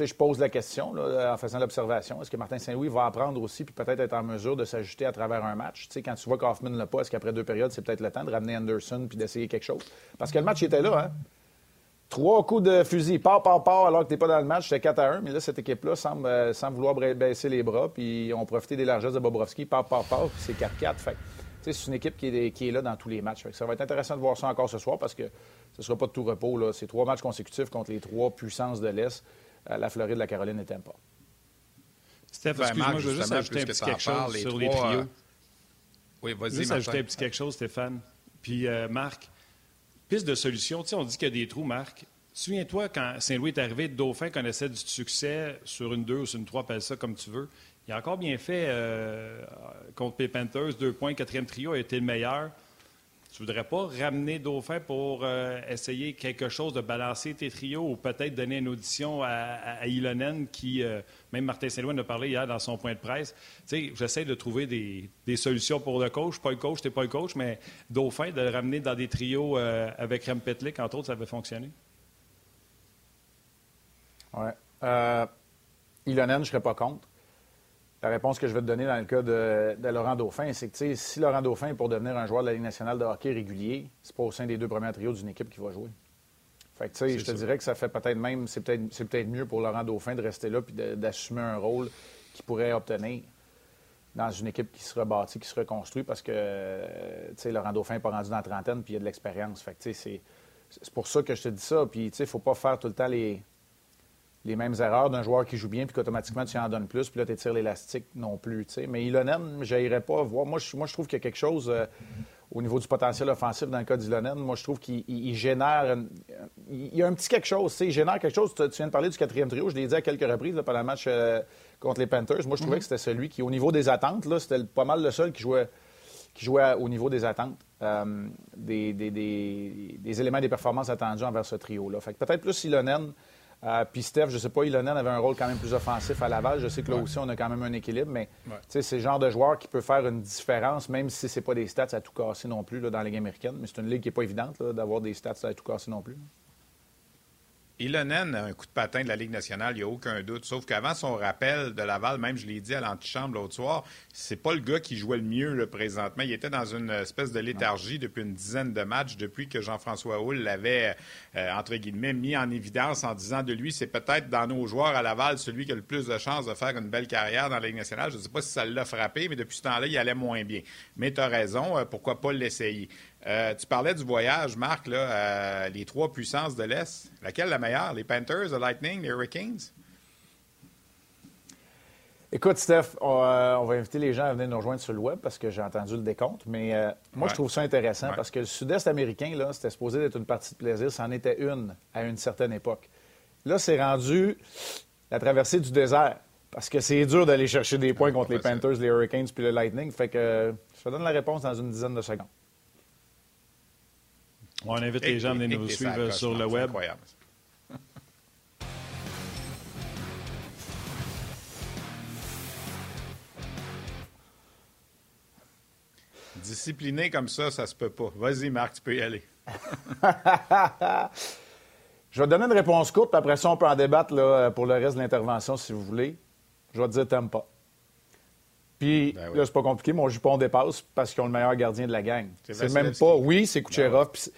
je pose la question en faisant l'observation. Est-ce que Martin Saint-Louis va apprendre aussi puis peut-être être en mesure de s'ajuster à travers un match? Tu sais, quand tu vois qu'Hoffman l'a pas, est-ce qu'après deux périodes, c'est peut-être le temps de ramener Anderson puis d'essayer quelque chose? Parce que le match était là, hein? Trois coups de fusil, part, part, part, alors que tu n'es pas dans le match, c'était 4 à 1. Mais là, cette équipe-là semble, euh, vouloir baisser les bras, puis ont profité des largesses de Bobrovski, part, part, part, puis c'est 4-4. Fait c'est une équipe qui est, qui est, là dans tous les matchs. ça va être intéressant de voir ça encore ce soir parce que ce ne sera pas de tout repos. C'est trois matchs consécutifs contre les trois puissances de l'Est la Floride, la Caroline n'était pas. Steph, ben, excuse-moi, je veux juste ajouter un petit quelque chose sur les trios. Euh, oui, vas-y, Juste ajouter un petit quelque chose, Stéphane. Puis, euh, Marc, piste de solution. Tu sais, on dit qu'il y a des trous, Marc. Souviens-toi, quand Saint-Louis est arrivé, Dauphin connaissait du succès sur une 2 ou sur une 3, appelle ça comme tu veux. Il a encore bien fait euh, contre les Panthers, deux points, quatrième trio a été le meilleur. Tu voudrais pas ramener Dauphin pour euh, essayer quelque chose de balancer tes trios ou peut-être donner une audition à, Ilonen qui, euh, même Martin Saint-Louis en a parlé hier dans son point de presse. Tu sais, j'essaie de trouver des, solutions pour le coach. Pas le coach, t'es pas le coach, mais Dauphin, de le ramener dans des trios euh, avec Rem Petlik, entre autres, ça avait fonctionné. Oui. Ilonen, je serais pas contre. La réponse que je vais te donner dans le cas de, Laurent Dauphin, c'est que si Laurent Dauphin est pour devenir un joueur de la Ligue nationale de hockey régulier, c'est pas au sein des deux premiers trios d'une équipe qui va jouer. Fait que, je te dirais que ça fait peut-être même, c'est peut-être peut mieux pour Laurent Dauphin de rester là et d'assumer un rôle qu'il pourrait obtenir dans une équipe qui se rebâtit, qui se reconstruit, parce que Laurent Dauphin n'est pas rendu dans la trentaine puis il a de l'expérience. Fait c'est pour ça que je te dis ça. Puis, il ne faut pas faire tout le temps les, les mêmes erreurs d'un joueur qui joue bien, puis qu'automatiquement, tu en donnes plus, puis là, tu tires l'élastique non plus. Mais Ilonen, je pas voir. Moi, je, moi, je trouve qu'il y a quelque chose euh, au niveau du potentiel offensif dans le cas d'Ilonen. Moi, je trouve qu'il génère. il y a un petit quelque chose. Il génère quelque chose. Tu, viens de parler du quatrième trio. Je l'ai dit à quelques reprises pendant le match euh, contre les Panthers. Moi, je trouvais mm-hmm. que c'était celui qui, au niveau des attentes, c'était pas mal le seul qui jouait, qui jouait au niveau des attentes. Euh, des, des, des, des, éléments des performances attendues envers ce trio-là. Fait peut-être plus Ilonen euh, puis Steph, je ne sais pas, Ilonen avait un rôle quand même plus offensif à Laval. Je sais que là aussi, on a quand même un équilibre, mais c'est le genre de joueur qui peut faire une différence, même si ce n'est pas des stats à tout casser non plus là, dans la Ligue américaine. Mais c'est une ligue qui n'est pas évidente d'avoir des stats à tout casser non plus. Ilonen a un coup de patin de la Ligue nationale, il n'y a aucun doute. Sauf qu'avant son rappel de Laval, même je l'ai dit à l'antichambre l'autre soir, c'est pas le gars qui jouait le mieux le présentement. Il était dans une espèce de léthargie depuis une dizaine de matchs, depuis que Jean-François Houle l'avait, euh, entre guillemets, mis en évidence en disant de lui, c'est peut-être dans nos joueurs à Laval celui qui a le plus de chances de faire une belle carrière dans la Ligue nationale. Je ne sais pas si ça l'a frappé, mais depuis ce temps-là, il allait moins bien. Mais tu as raison, euh, pourquoi pas l'essayer? Euh, tu parlais du voyage, Marc, là, euh, les trois puissances de l'Est. Laquelle la meilleure? Les Panthers, le Lightning, les Hurricanes? Écoute, Steph, euh, on, va inviter les gens à venir nous rejoindre sur le web parce que j'ai entendu le décompte. Mais moi, je trouve ça intéressant parce que le sud-est américain, là, c'était supposé être une partie de plaisir. C'en était une à une certaine époque. Là, c'est rendu la traversée du désert parce que c'est dur d'aller chercher des points contre les Panthers, les Hurricanes puis le Lightning. Fait que je te donne la réponse dans une dizaine de secondes. On invite les gens à venir nous suivre sur le web. Incroyable. Discipliné comme ça, ça se peut pas. Vas-y, Marc, tu peux y aller. (laughs) Je vais te donner une réponse courte, puis après ça, on peut en débattre là, pour le reste de l'intervention, si vous voulez. Je vais te dire, t'aimes pas. Puis ben là, c'est pas compliqué, mon jupon dépasse parce qu'ils ont le meilleur gardien de la gang. C'est même pas. Oui, c'est Kucherov. Ben oui,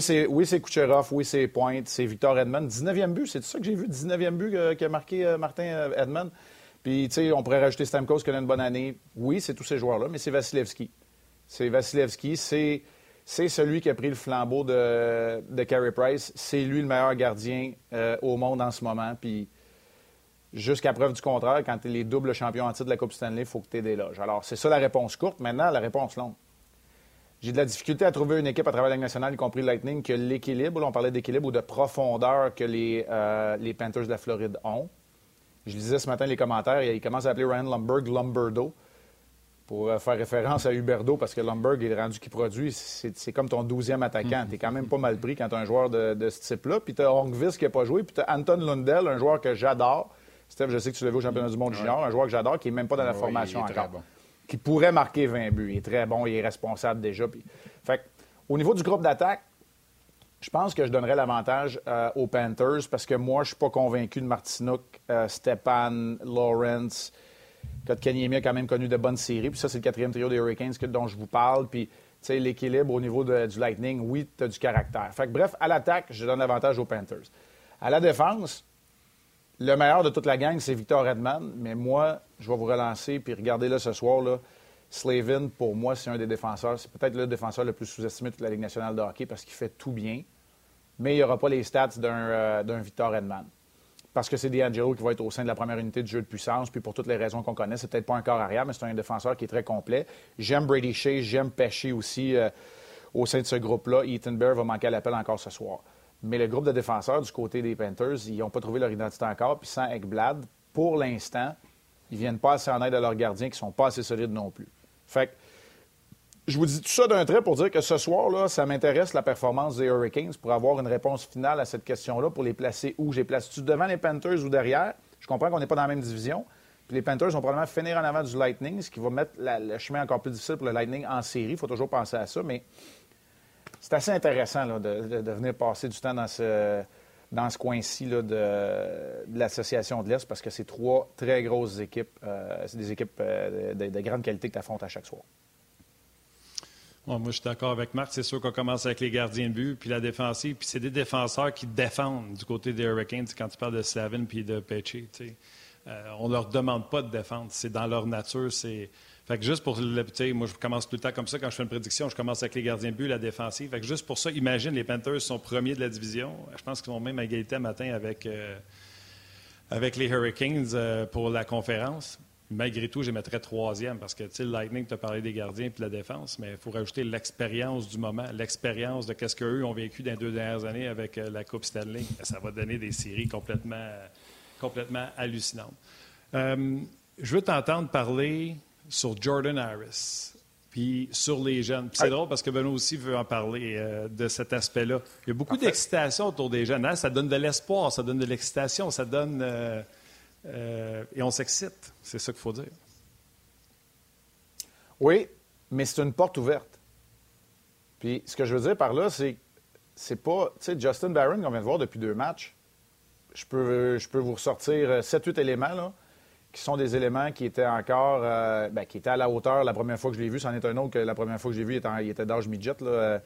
c'est oui, Kucherov, oui, c'est Pointe, c'est Victor Edmond. 19e but, c'est ça que j'ai vu, 19e but qu'a marqué euh, Martin euh, Edmond. Puis, tu sais, on pourrait rajouter Stamkos qui a une bonne année. Oui, c'est tous ces joueurs-là, mais c'est Vasilevski. C'est Vasilevski, c'est, celui qui a pris le flambeau de, de Carey Price. C'est lui le meilleur gardien euh, au monde en ce moment. Puis, jusqu'à preuve du contraire, quand tu es les doubles champions en titre de la Coupe Stanley, il faut que tu aies des loges. Alors, c'est ça la réponse courte. Maintenant, la réponse longue. J'ai de la difficulté à trouver une équipe à travers la nationale, y compris Lightning, que l'équilibre, on parlait d'équilibre ou de profondeur que les, euh, les Panthers de la Floride ont. Je lisais ce matin les commentaires, ils commencent à appeler Ryan Lumberg Lumberdo. pour euh, faire référence à Huberdo, parce que Lumberg est rendu qui produit, c'est comme ton douzième attaquant. Mm. Tu es quand même pas mal pris quand tu un joueur de, ce type-là. Puis tu as Hongvis qui n'a pas joué, puis tu as Anton Lundell, un joueur que j'adore. Steph, je sais que tu l'as vu au championnat du monde junior, un joueur que j'adore, qui n'est même pas dans la formation encore. Qui pourrait marquer 20 buts. Il est très bon, il est responsable déjà. Puis... Fait au niveau du groupe d'attaque, je pense que je donnerais l'avantage euh, aux Panthers parce que moi, je suis pas convaincu de Martinook, euh, Stepan, Lawrence. Kotkaniemi a quand même connu de bonnes séries. Puis ça, c'est le quatrième trio des Hurricanes dont je vous parle. Puis l'équilibre au niveau du Lightning, oui, tu as du caractère. Fait que, bref, à l'attaque, je donne l'avantage aux Panthers. À la défense, le meilleur de toute la gang, c'est Victor Redman. Mais moi, je vais vous relancer. Puis regardez-le ce soir. Là, Slavin, pour moi, c'est un des défenseurs. C'est peut-être le défenseur le plus sous-estimé de toute la Ligue nationale de hockey parce qu'il fait tout bien. Mais il n'y aura pas les stats d'un euh, Victor Edman. Parce que c'est D'Angelo qui va être au sein de la première unité de jeu de puissance, puis pour toutes les raisons qu'on connaît, c'est peut-être pas un corps arrière, mais c'est un défenseur qui est très complet. J'aime Brady Shea, j'aime Pesci aussi euh, au sein de ce groupe-là. Ethan Bear va manquer à l'appel encore ce soir. Mais le groupe de défenseurs du côté des Panthers, ils n'ont pas trouvé leur identité encore. Puis sans Ekblad, pour l'instant, ils viennent pas assez en aide à leurs gardiens qui sont pas assez solides non plus. Fait que, je vous dis tout ça d'un trait pour dire que ce soir, là, ça m'intéresse la performance des Hurricanes pour avoir une réponse finale à cette question-là, pour les placer où? J'ai placé-tu devant les Panthers ou derrière? Je comprends qu'on n'est pas dans la même division. Puis les Panthers vont probablement finir en avant du Lightning, ce qui va mettre le chemin encore plus difficile pour le Lightning en série. Il faut toujours penser à ça, mais c'est assez intéressant de, venir passer du temps dans ce, coin-ci de, l'Association de l'Est parce que c'est trois très grosses équipes. Euh, c'est des équipes euh, de, de, grande qualité que tu affrontes à chaque soir moi, je suis d'accord avec Marc. C'est sûr qu'on commence avec les gardiens de but, puis la défensive. Puis c'est des défenseurs qui défendent du côté des Hurricanes quand tu parles de Slavin puis de Pecci. Euh, on ne leur demande pas de défendre. C'est dans leur nature. C'est... Fait que juste pour le, moi, je commence tout le temps comme ça quand je fais une prédiction. Je commence avec les gardiens de but, la défensive. Fait que juste pour ça, imagine, les Panthers sont premiers de la division. Je pense qu'ils sont même à égalité matin avec, euh, avec les Hurricanes euh, pour la conférence. Malgré tout, je mettrais troisième parce que le Lightning, tu as parlé des gardiens et de la défense, mais il faut rajouter l'expérience du moment, l'expérience de ce qu'eux ont vécu dans les deux dernières années avec euh, la Coupe Stanley. Ça va donner des séries complètement, complètement hallucinantes. Je veux t'entendre parler sur Jordan Harris, puis sur les jeunes. c'est drôle parce que Benoît aussi veut en parler euh, de cet aspect-là. Il y a beaucoup d'excitation autour des jeunes. Hein? Ça donne de l'espoir, ça donne de l'excitation, ça donne. Euh, et on s'excite, c'est ça qu'il faut dire. Oui, mais c'est une porte ouverte. Puis ce que je veux dire par là, c'est c'est pas. Tu sais, Justin Barron, qu'on vient de voir depuis deux matchs, je peux, je peux vous ressortir 7-8 éléments, là, qui sont des éléments qui étaient encore. Euh, ben, qui étaient à la hauteur la première fois que je l'ai vu. C'en est un autre que la première fois que je l'ai vu, il était, était d'âge midget, là,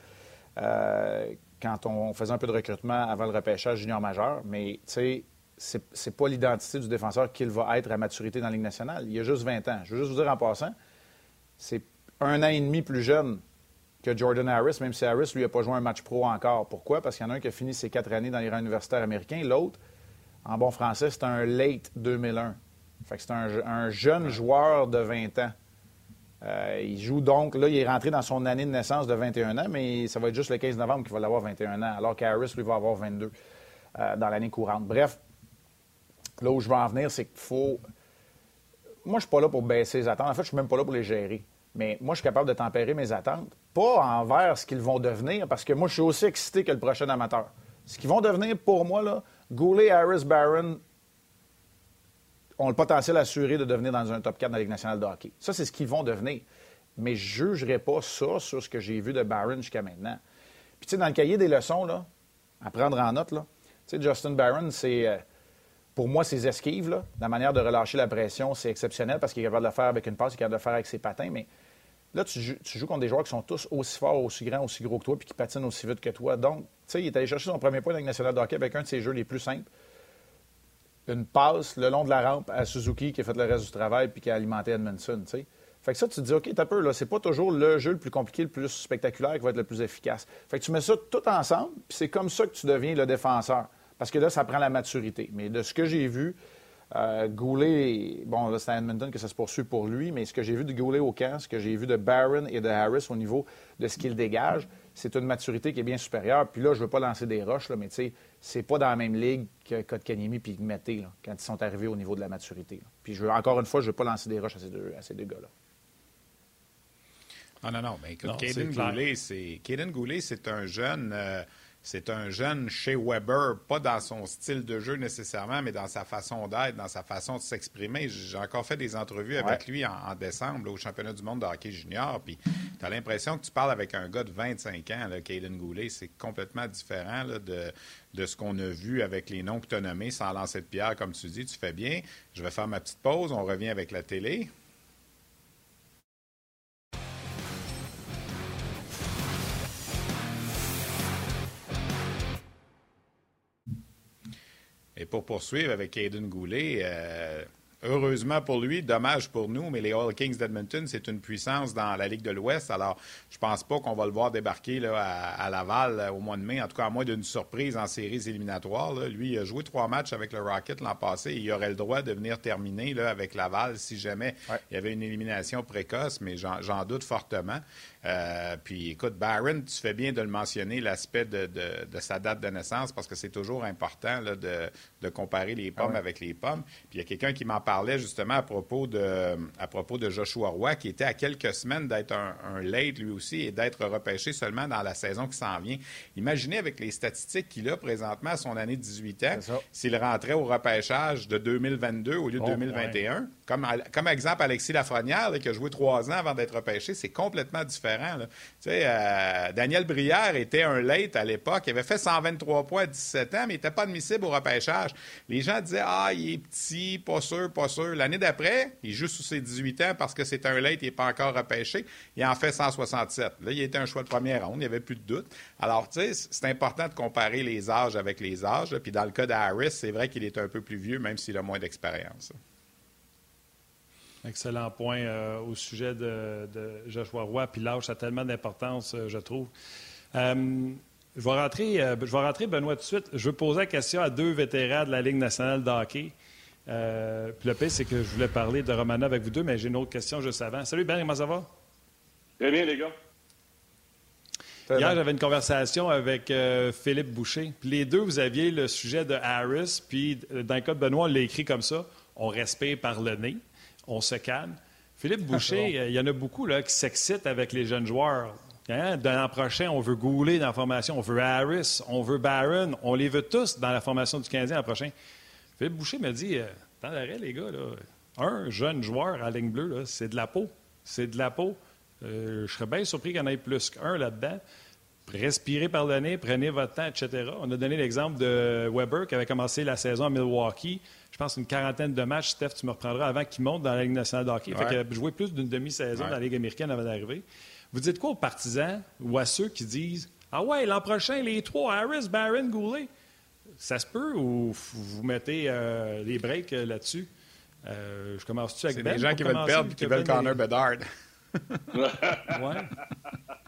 euh, quand on faisait un peu de recrutement avant le repêchage junior majeur. Mais, tu sais, c'est pas l'identité du défenseur qu'il va être à maturité dans la Ligue nationale. Il a juste 20 ans. Je veux juste vous dire en passant, c'est un an et demi plus jeune que Jordan Harris, même si Harris, lui, n'a pas joué un match pro encore. Pourquoi? Parce qu'il y en a un qui a fini ses quatre années dans les rangs universitaires américains. L'autre, en bon français, c'est un late 2001. Fait que c'est un, jeune joueur de 20 ans. Euh, il joue donc, là, il est rentré dans son année de naissance de 21 ans, mais ça va être juste le 15 novembre qu'il va l'avoir 21 ans, alors qu'Harris, lui, va avoir 22 euh, dans l'année courante. Bref, Là où je veux en venir, c'est qu'il faut. Moi, je ne suis pas là pour baisser les attentes. En fait, je ne suis même pas là pour les gérer. Mais moi, je suis capable de tempérer mes attentes, pas envers ce qu'ils vont devenir, parce que moi, je suis aussi excité que le prochain amateur. Ce qu'ils vont devenir pour moi, là, Goulet, Harris, Barron ont le potentiel assuré de devenir dans un top 4 dans la Ligue nationale de hockey. Ça, c'est ce qu'ils vont devenir. Mais je ne jugerai pas ça sur ce que j'ai vu de Barron jusqu'à maintenant. Puis, tu sais, dans le cahier des leçons, là, à prendre en note, là, tu sais, Justin Barron, c'est. Euh, pour moi, ses esquives, la manière de relâcher la pression, c'est exceptionnel parce qu'il est capable de le faire avec une passe, il est capable de le faire avec ses patins. Mais là, tu, joues, contre des joueurs qui sont tous aussi forts, aussi grands, aussi gros que toi, puis qui patinent aussi vite que toi. Donc, tu sais, il est allé chercher son premier point dans la nationale de hockey avec un de ses jeux les plus simples. Une passe le long de la rampe à Suzuki qui a fait le reste du travail puis qui a alimenté Edmondson. Fait que ça, tu te dis, OK, t'as peur, là, c'est pas toujours le jeu le plus compliqué, le plus spectaculaire qui va être le plus efficace. Fait que tu mets ça tout ensemble, puis c'est comme ça que tu deviens le défenseur. Parce que là, ça prend la maturité. Mais de ce que j'ai vu, euh, Goulet, bon, là, c'est à Edmonton que ça se poursuit pour lui, mais ce que j'ai vu de Goulet au camp, ce que j'ai vu de Barron et de Harris au niveau de ce qu'il dégage, c'est une maturité qui est bien supérieure. Puis là, je ne veux pas lancer des roches, là, mais tu sais, c'est pas dans la même ligue que Kotkaniemi et Mété, quand ils sont arrivés au niveau de la maturité. Puis je veux, encore une fois, je ne veux pas lancer des roches à ces deux, à ces deux gars-là. Ah non, non, mais écoute, Caden Goulet, c'est Goulet, c'est un jeune. Euh, c'est un jeune chez Weber, pas dans son style de jeu nécessairement, mais dans sa façon d'être, dans sa façon de s'exprimer. J'ai encore fait des entrevues avec lui en, décembre au championnat du monde de hockey junior. Puis tu as l'impression que tu parles avec un gars de 25 ans, là, Caden Goulet. C'est complètement différent de, de ce qu'on a vu avec les noms que tu as nommés sans lancer de pierre, comme tu dis. Tu fais bien. Je vais faire ma petite pause. On revient avec la télé. Pour poursuivre avec Aiden Goulet, euh, Heureusement pour lui, dommage pour nous, mais les All Kings d'Edmonton, c'est une puissance dans la Ligue de l'Ouest. Alors, je pense pas qu'on va le voir débarquer là, à, Laval euh, au mois de mai, en tout cas à moins d'une surprise en séries éliminatoires. Lui, il a joué trois matchs avec le Rocket l'an passé et il aurait le droit de venir terminer là, avec Laval si jamais il y avait une élimination précoce, mais j'en doute fortement. Euh, puis écoute, Barron, tu fais bien de le mentionner, l'aspect de, sa date de naissance, parce que c'est toujours important de, comparer les pommes ah avec les pommes. Puis il y a quelqu'un qui m'en parlait justement à propos, de, à propos de Joshua Roy, qui était à quelques semaines d'être un, late lui aussi et d'être repêché seulement dans la saison qui s'en vient. Imaginez avec les statistiques qu'il a présentement à son année de 18 ans, s'il rentrait au repêchage de 2022 au lieu de 2021. Comme, exemple, Alexis Lafrenière, qui a joué trois ans avant d'être repêché, c'est complètement différent. Euh, Daniel Brière était un late à l'époque. Il avait fait 123 points à 17 ans, mais il n'était pas admissible au repêchage. Les gens disaient Ah, il est petit, pas sûr, pas sûr. L'année d'après, il joue sous ses 18 ans parce que c'est un late, il n'est pas encore repêché. Il en fait 167. Là, il était un choix de première ronde, il n'y avait plus de doute. Alors, tu sais, c'est important de comparer les âges avec les âges. Puis dans le cas d'Harris, c'est vrai qu'il est un peu plus vieux, même s'il a moins d'expérience. Excellent point euh, au sujet de, Joshua Roy. Puis l'âge, ça a tellement d'importance, euh, je trouve. Euh, je, vais rentrer, je vais rentrer, Benoît, tout de suite. Je veux poser la question à deux vétérans de la Ligue nationale de hockey. puis le pire, c'est que je voulais parler de Romana avec vous deux, mais j'ai une autre question juste avant. Salut Ben, comment ça va? Très bien, les gars. Hier, j'avais une conversation avec Philippe Boucher. Puis les deux, vous aviez le sujet de Harris. Puis dans le cas de Benoît, on l'a écrit comme ça. On respire par le nez on se calme. Philippe Boucher, euh, il y en a beaucoup là, qui s'excitent avec les jeunes joueurs. Hein? De l'an prochain, on veut Goulet dans la formation, on veut Harris, on veut Barron, on les veut tous dans la formation du 15 l'an prochain. Philippe Boucher me dit euh, Tant d'arrêt, les gars, un jeune joueur à ligne bleue, c'est de la peau. C'est de la peau. Euh, je serais bien surpris qu'il y en ait plus qu'un là-dedans. Respirez par le nez, prenez votre temps, etc. On a donné l'exemple de Weber qui avait commencé la saison à Milwaukee pense, une quarantaine de matchs, Steph, tu me reprendras avant qu'il monte dans la Ligue nationale de hockey. Fait qu'il a joué plus d'une demi-saison dans la Ligue américaine avant d'arriver. Vous dites quoi aux partisans ou à ceux qui disent Ah ouais, l'an prochain, les trois, Harris, Barron, Goulet Ça se peut ou vous mettez euh, les breaks euh, là-dessus? Euh, Je commence-tu avec C'est des ben gens qui veulent perdre et qui veulent Connor Bedard. ouais. (laughs)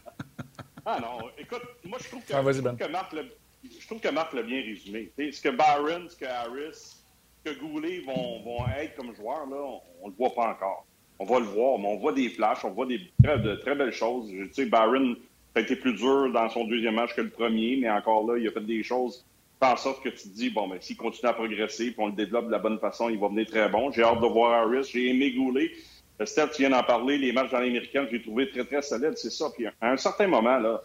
Ah non, écoute, moi je trouve que, ah, je trouve ben. que Marc je trouve que Marc l'a bien résumé. ce que Barron, ce que Harris, que Goulet vont, vont être comme joueurs, là, on ne le voit pas encore. On va le voir, mais on voit des flashs, on voit des très, de très belles choses. Je sais, Barron a été plus dur dans son deuxième match que le premier, mais encore là, il a fait des choses en sorte que tu te dis, bon, mais ben, s'il continue à progresser puis on le développe de la bonne façon, il va venir très bon. J'ai hâte de voir Harris. J'ai aimé Goulet. Steph, tu viens d'en parler, les matchs dans l'américaine, j'ai trouvé très, très solide, c'est ça. Puis à un certain moment, là,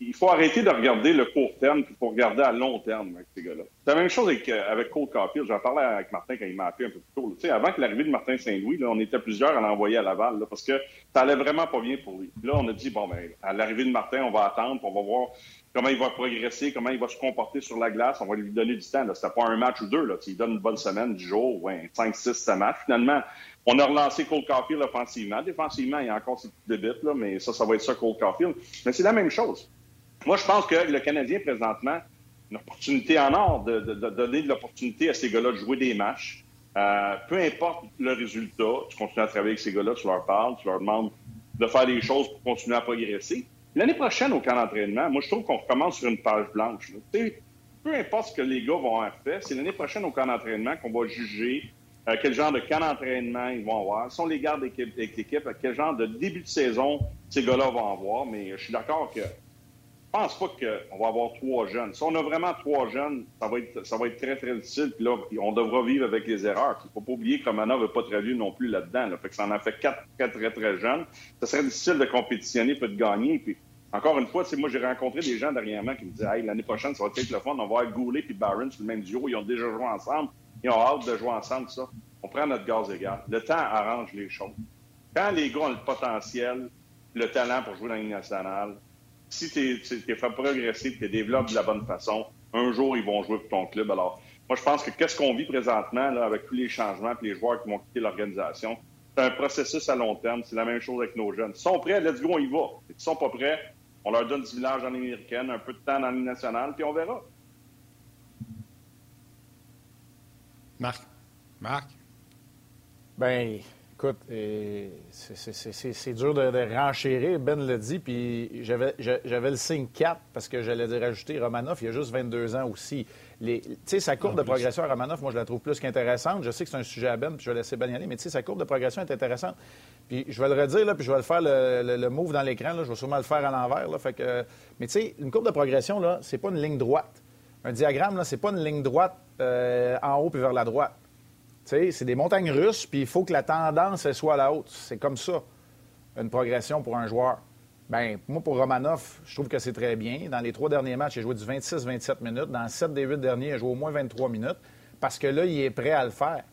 il faut arrêter de regarder le court terme, pour regarder à long terme ces gars-là. C'est la même chose avec, euh, avec Cole Caulfield. J'en parlais avec Martin quand il m'a appelé un peu plus tôt. Tu sais, avant que l'arrivée de Martin Saint-Louis, on était plusieurs à l'envoyer à Laval parce que ça allait vraiment pas bien pour lui. Là, on a dit, bon, ben, à l'arrivée de Martin, on va attendre, on va voir comment il va progresser, comment il va se comporter sur la glace. On va lui donner du temps. C'était pas un match ou deux. Là. Il donne une bonne semaine, du jour, ouais, 5, 6, 7 matchs. Finalement, on a relancé Cole Caulfield offensivement. Défensivement, il y a encore ses petites là, mais ça, ça va être ça, Cole Caulfield. Mais c'est la même chose. Moi, je pense que le Canadien, présentement, une opportunité en or de, donner de l'opportunité à ces gars-là de jouer des matchs. Euh, peu importe le résultat, tu continues à travailler avec ces gars-là, tu leur parles, tu leur demandes de faire des choses pour continuer à progresser. L'année prochaine, au camp d'entraînement, moi, je trouve qu'on recommence sur une page blanche. Peu importe ce que les gars vont faire, c'est l'année prochaine au camp d'entraînement qu'on va juger euh, quel genre de camp d'entraînement ils vont avoir, sont les gardes d'équipe, quel genre de début de saison ces gars-là vont avoir? Mais je suis d'accord que je pense pas qu'on va avoir trois jeunes. Si on a vraiment trois jeunes, ça va être, ça va être très, très difficile. Puis là, on devra vivre avec les erreurs. Il ne faut pas oublier que Romana ne veut pas très vieux non plus là-dedans. Fait que ça en a fait quatre, quatre très, très jeunes. Ça serait difficile de compétitionner et de gagner. Puis encore une fois, moi, j'ai rencontré des gens dernièrement qui me disaient hey, l'année prochaine, ça va être le fun. On va avoir Goulet et Barron sur le même duo. Ils ont déjà joué ensemble. Ils ont hâte de jouer ensemble, ça. On prend notre gaz égal. Le temps arrange les choses. Quand les gars ont le potentiel, le talent pour jouer dans la Ligue nationale, si tu es, fait progresser, tu développes de la bonne façon, un jour, ils vont jouer pour ton club. Alors, moi, je pense que qu'est-ce qu'on vit présentement avec tous les changements et les joueurs qui vont quitter l'organisation, c'est un processus à long terme. C'est la même chose avec nos jeunes. Ils sont prêts, let's go, on y va. Ils sont pas prêts, on leur donne du village en américaine, un peu de temps dans Ligue nationale, puis on verra. Marc? Marc? Ben, Écoute, c'est dur de, de, renchérir. Ben l'a dit, puis j'avais le signe 4 parce que j'allais dire ajouter Romanoff, il a juste 22 ans aussi. Tu sais, sa courbe de progression à Romanoff, moi, je la trouve plus qu'intéressante. Je sais que c'est un sujet à Ben, puis je vais laisser Ben y aller, mais tu sais, sa courbe de progression est intéressante. Puis je vais le redire, là, puis je vais le faire le, move dans l'écran, je vais sûrement le faire à l'envers. Fait que, mais tu sais, une courbe de progression, là, c'est pas une ligne droite. Un diagramme, là, c'est pas une ligne droite euh, en haut puis vers la droite c'est des montagnes russes, puis il faut que la tendance soit à la haute. C'est comme ça, une progression pour un joueur. Bien, moi, pour Romanov, je trouve que c'est très bien. Dans les trois derniers matchs, il a joué du 26-27 minutes. Dans 7 des 8 derniers, il a joué au moins 23 minutes parce que là, il est prêt à le faire.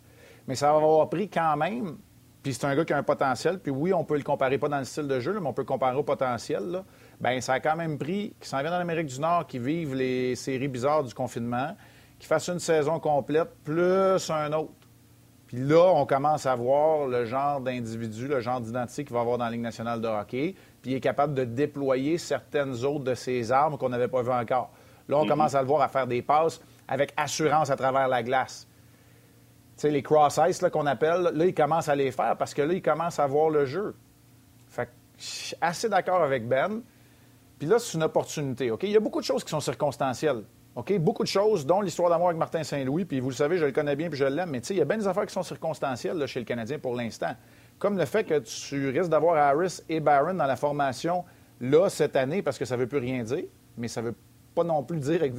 Mais ça va avoir pris quand même. Puis c'est un gars qui a un potentiel. Puis oui, on peut le comparer pas dans le style de jeu, mais on peut le comparer au potentiel. Bien, ça a quand même pris qu'il s'en vient dans l'Amérique du Nord, qui vivent les séries bizarres du confinement, qu'il fasse une saison complète, plus un autre. Puis là, on commence à voir le genre d'individu, le genre d'identité qu'il va avoir dans la Ligue nationale de hockey. Puis il est capable de déployer certaines autres de ses armes qu'on n'avait pas vues encore. Là, on mhm. commence à le voir à faire des passes avec assurance à travers la glace. Tu sais, les cross-ice qu'on appelle, là, il commence à les faire parce que là, il commence à voir le jeu. Fait que je suis assez d'accord avec Ben. Puis là, c'est une opportunité. OK? Il y a beaucoup de choses qui sont circonstancielles. OK? Beaucoup de choses, dont l'histoire d'amour avec Martin Saint-Louis, puis vous le savez, je le connais bien puis je l'aime, mais tu sais, il y a bien des affaires qui sont circonstancielles chez le Canadien pour l'instant. Comme le fait que tu risques d'avoir Harris et Barron dans la formation là, cette année, parce que ça ne veut plus rien dire, mais ça ne veut pas non plus dire. (laughs)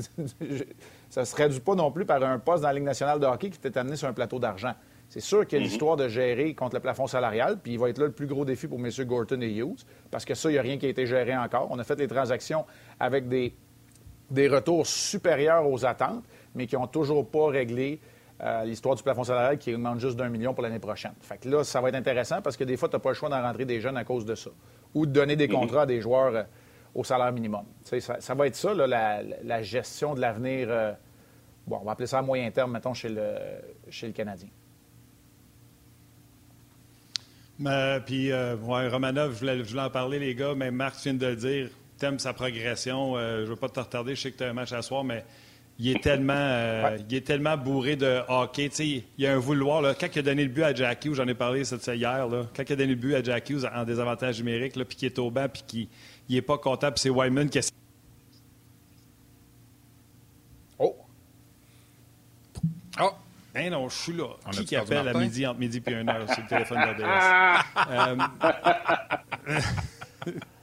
ça ne se traduit pas non plus par un poste dans la Ligue nationale de hockey qui t'est amené sur un plateau d'argent. C'est sûr qu'il y a l'histoire de gérer contre le plafond salarial, puis il va être là le plus gros défi pour M. Gorton et Hughes, parce que ça, il n'y a rien qui a été géré encore. On a fait les transactions avec des des retours supérieurs aux attentes, mais qui n'ont toujours pas réglé euh, l'histoire du plafond salarial qui augmente juste d'un million pour l'année prochaine. Fait que là, ça va être intéressant parce que des fois, tu n'as pas le choix d'en rentrer des jeunes à cause de ça. Ou de donner des mhm. contrats à des joueurs euh, au salaire minimum. Ça, ça, va être ça, la, gestion de l'avenir. Euh, bon, on va appeler ça à moyen terme, mettons, chez le, chez le Canadien. Puis, ouais, Romanov, je voulais, je voulais, en parler, les gars, mais Marc vient de le dire t'aimes sa progression. Euh, je ne veux pas te retarder, je sais que tu as un match à soir, mais il est tellement, euh, (laughs) il est tellement bourré de hockey. il y a un vouloir. Là, quand il a donné le but à Jackie, j'en ai parlé cette, hier, là, quand il a donné le but à Jackie en désavantage numérique, puis qu'il est au banc, puis qu'il n'est pas content, puis c'est Wyman qui a... Oh! Oh! Hein, non, je suis là. qui qui appelle à midi, entre midi et une heure sur le téléphone de (laughs) euh... (laughs)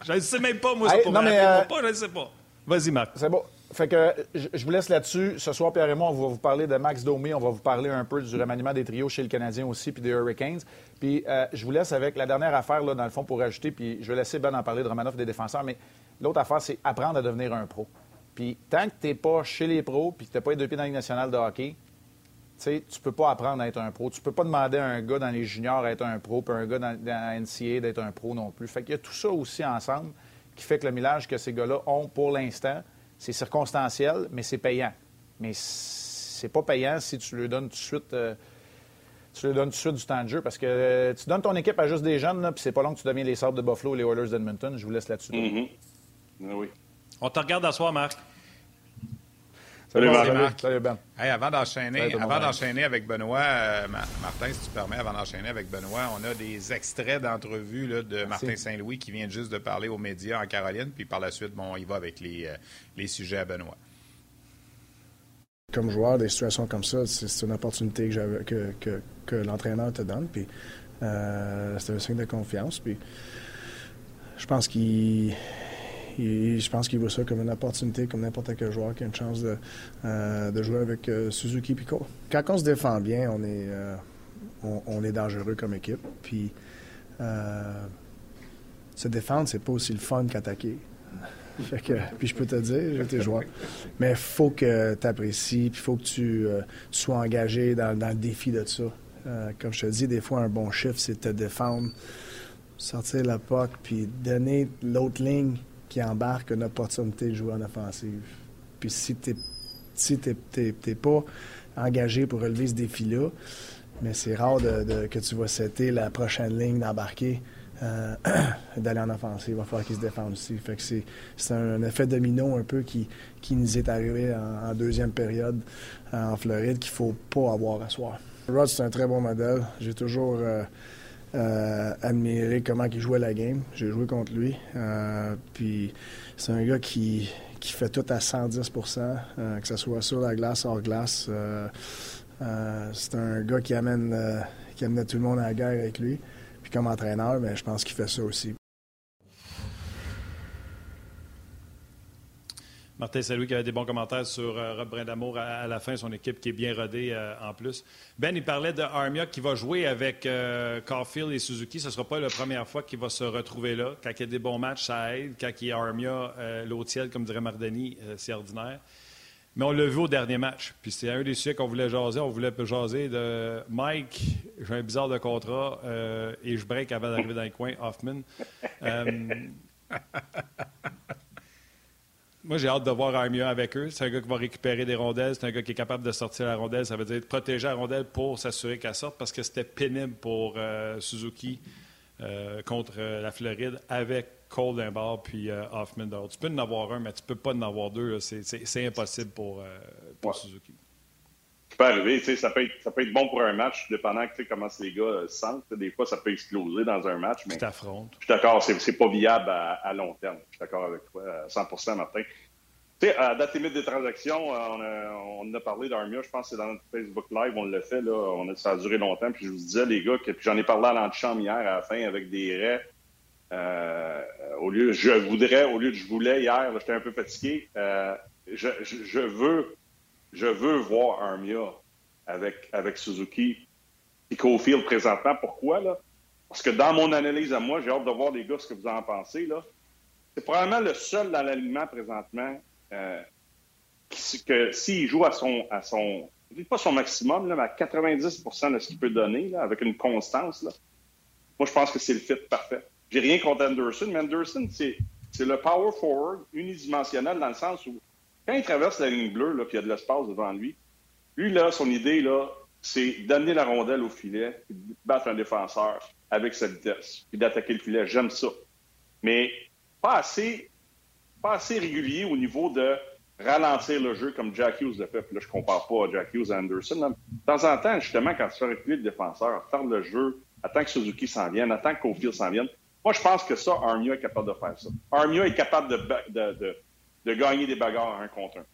Je ne sais même pas, moi, ça non, mais, euh, pas, je ne sais pas. Vas-y, Marc. C'est bon. Fait que je vous laisse là-dessus. Ce soir, Pierre et moi, on va vous parler de Max Domi. On va vous parler un peu du remaniement des trios chez le Canadien aussi, puis des Hurricanes. Puis euh, je vous laisse avec la dernière affaire, là, dans le fond, pour ajouter. Puis je vais laisser Ben en parler de Romanoff et des défenseurs. Mais l'autre affaire, c'est apprendre à devenir un pro. Puis tant que tu n'es pas chez les pros, puis que tu n'as pas les deux pieds dans la Ligue nationale de hockey, tu tu peux pas apprendre à être un pro. Tu peux pas demander à un gars dans les juniors d'être un pro, puis un gars dans, la NCA d'être un pro non plus. Fait qu'il y a tout ça aussi ensemble qui fait que le millage que ces gars-là ont pour l'instant, c'est circonstanciel, mais c'est payant. Mais c'est pas payant si tu lui donnes tout de suite. Euh, tu lui donnes tout de suite du temps de jeu parce que euh, tu donnes ton équipe à juste des jeunes, puis c'est pas long que tu deviens les Sabres de Buffalo ou les Oilers d'Edmonton. Je vous laisse là-dessus. Mm-hmm. oui. On te regarde à soir, Marc. Salut, Marc. Salut, Ben. avant d'enchaîner, avant d'enchaîner avec Benoît, euh, Martin, si tu permets, avant d'enchaîner avec Benoît, on a des extraits d'entrevue de Martin Saint-Louis qui vient juste de parler aux médias en Caroline, puis par la suite, bon, il va avec les, euh, les sujets à Benoît. Comme joueur, des situations comme ça, c'est une opportunité que, que, que, que l'entraîneur te donne, puis euh, c'est un signe de confiance, puis je pense qu'il je pense qu'il voit ça comme une opportunité, comme n'importe quel joueur qui a une chance de, de jouer avec Suzuki Pico. Quand on se défend bien, on est, on, est dangereux comme équipe. Puis se défendre, c'est pas aussi le fun qu'attaquer. (laughs) puis je peux te dire, j'ai tes joueurs. Mais il faut que tu apprécies, puis il faut que tu euh, sois engagé dans, le défi de ça. Euh, comme je te dis, des fois, un bon chiffre, c'est te défendre, sortir la POC, puis donner l'autre ligne qui embarque une opportunité de jouer en offensive. Puis si tu n'es pas engagé pour relever ce défi-là, mais c'est rare que tu vas setter la prochaine ligne d'embarquer. Euh, (clears throat) d'aller en offensive. Il va falloir qu'ils se défendent aussi. Fait que c'est, un, effet domino un peu qui, qui nous est arrivé en, deuxième période euh, en Floride qu'il faut pas avoir à soir. Rod, c'est un très bon modèle. J'ai toujours euh, admiré comment il jouait la game. J'ai joué contre lui. puis c'est un gars qui, qui fait tout à 110% que ce soit sur la glace, hors glace. c'est un gars qui amène qui amenait tout le monde à la guerre avec lui comme entraîneur, mais je pense qu'il fait ça aussi. Martin Salut qui avait des bons commentaires sur euh, Rob Brindamour à, la fin, son équipe qui est bien rodée euh, en plus. Ben, il parlait de Armia qui va jouer avec euh, Caulfield et Suzuki. Ce ne sera pas la première fois qu'il va se retrouver là. Quand il y a des bons matchs, ça aide. Quand il y a Armia, l'eau ciel, comme dirait Mardani, c'est ordinaire. Mais on l'a vu au dernier match. Puis c'est un des sujets qu'on voulait jaser. On voulait jaser de Mike, j'ai un bizarre de contrat euh, et je break avant d'arriver dans le coin, Hoffman. (laughs) Euh, moi, j'ai hâte de voir Armia avec eux. C'est un gars qui va récupérer des rondelles. C'est un gars qui est capable de sortir la rondelle. Ça veut dire protéger la rondelle pour s'assurer qu'elle sorte parce que c'était pénible pour euh, Suzuki contre la Floride avec Cole d'un bord puis euh, Hoffman de Tu peux en avoir un, mais tu peux pas en avoir deux. C'est impossible pour, euh, pour Suzuki. Ça peut arriver, ça peut, être, ça peut être bon pour un match, dépendant comment les gars euh, se sentent. Des fois, ça peut exploser dans un match. Mais tu t'affrontes. Je suis d'accord, c'est pas viable à, long terme. Je suis d'accord avec toi, à 100 Martin. Tu sais, à date limite des transactions, on, a, on a parlé d'Armia, je pense que c'est dans notre Facebook Live, on l'a fait, là, on a, ça a duré longtemps, puis je vous disais, les gars, que, j'en ai parlé à l'antichambre hier à la fin avec des raies, euh, au lieu, je voudrais, au lieu de je voulais hier, j'étais un peu fatigué. Euh, je, je, veux, je veux voir Armia avec, avec Suzuki et Cofield présentement. Pourquoi, là? Parce que dans mon analyse à moi, j'ai hâte de voir les gars ce que vous en pensez, là. C'est probablement le seul dans l'alignement présentement euh, que s'il joue à son, à son, pas son maximum, là, mais à 90% de ce qu'il peut donner, avec une constance, là, moi, je pense que c'est le fit parfait. J'ai rien contre Anderson, mais Anderson, c'est, le power forward unidimensionnel dans le sens où quand il traverse la ligne bleue, puis il y a de l'espace devant lui, lui, là, son idée, là, c'est d'amener la rondelle au filet, puis de battre un défenseur avec sa vitesse, puis d'attaquer le filet. J'aime ça. Mais pas assez, pas assez régulier au niveau de ralentir le jeu comme Jack Hughes le fait. Puis là, je compare pas Jack Hughes à Anderson. De temps en temps, justement, quand tu fais reculer le défenseur, faire le jeu, attends que Suzuki s'en vienne, attends que Cofield s'en vienne, moi, je pense que ça, Armia est capable de faire ça. Armia est capable de, gagner des bagarres un contre un.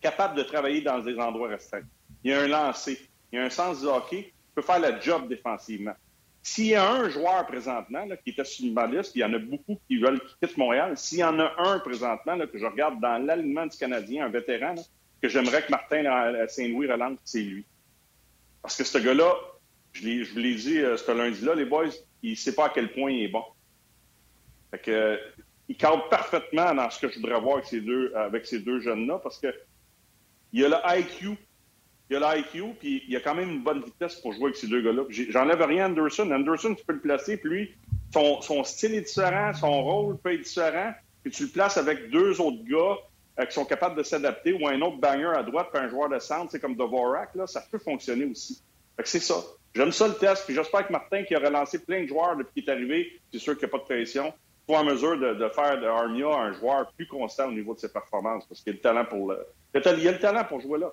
Capable de travailler dans des endroits restreints. Il y a un lancer. Il y a un sens du hockey. Il peut faire le job défensivement. S'il y a un joueur présentement qui était sur une liste, il y en a beaucoup qui veulent quitter Montréal. S'il y en a un présentement que je regarde dans l'alignement du Canadien, un vétéran, que j'aimerais que Martin Saint-Louis relance, c'est lui. Parce que ce gars-là, je, vous l'ai dit euh, ce lundi-là, les boys, il ne sait pas à quel point il est bon. Fait que, il cadre parfaitement dans ce que je voudrais voir avec ces deux, jeunes-là parce que il y a le IQ. Il y a l'IQ, puis il y a quand même une bonne vitesse pour jouer avec ces deux gars-là. J'enlève rien à Anderson. Anderson, tu peux le placer, puis lui, son, style est différent, son rôle peut être différent, puis tu le places avec deux autres gars euh, qui sont capables de s'adapter, ou un autre banger à droite, puis un joueur de centre, c'est comme Dvorak, là, ça peut fonctionner aussi. C'est ça. J'aime ça le test, puis j'espère que Martin, qui a relancé plein de joueurs depuis qu'il est arrivé, c'est sûr qu'il n'y a pas de pression, soit en mesure de, faire de Armia un joueur plus constant au niveau de ses performances, parce qu'il a le talent pour le, il a le talent pour jouer là.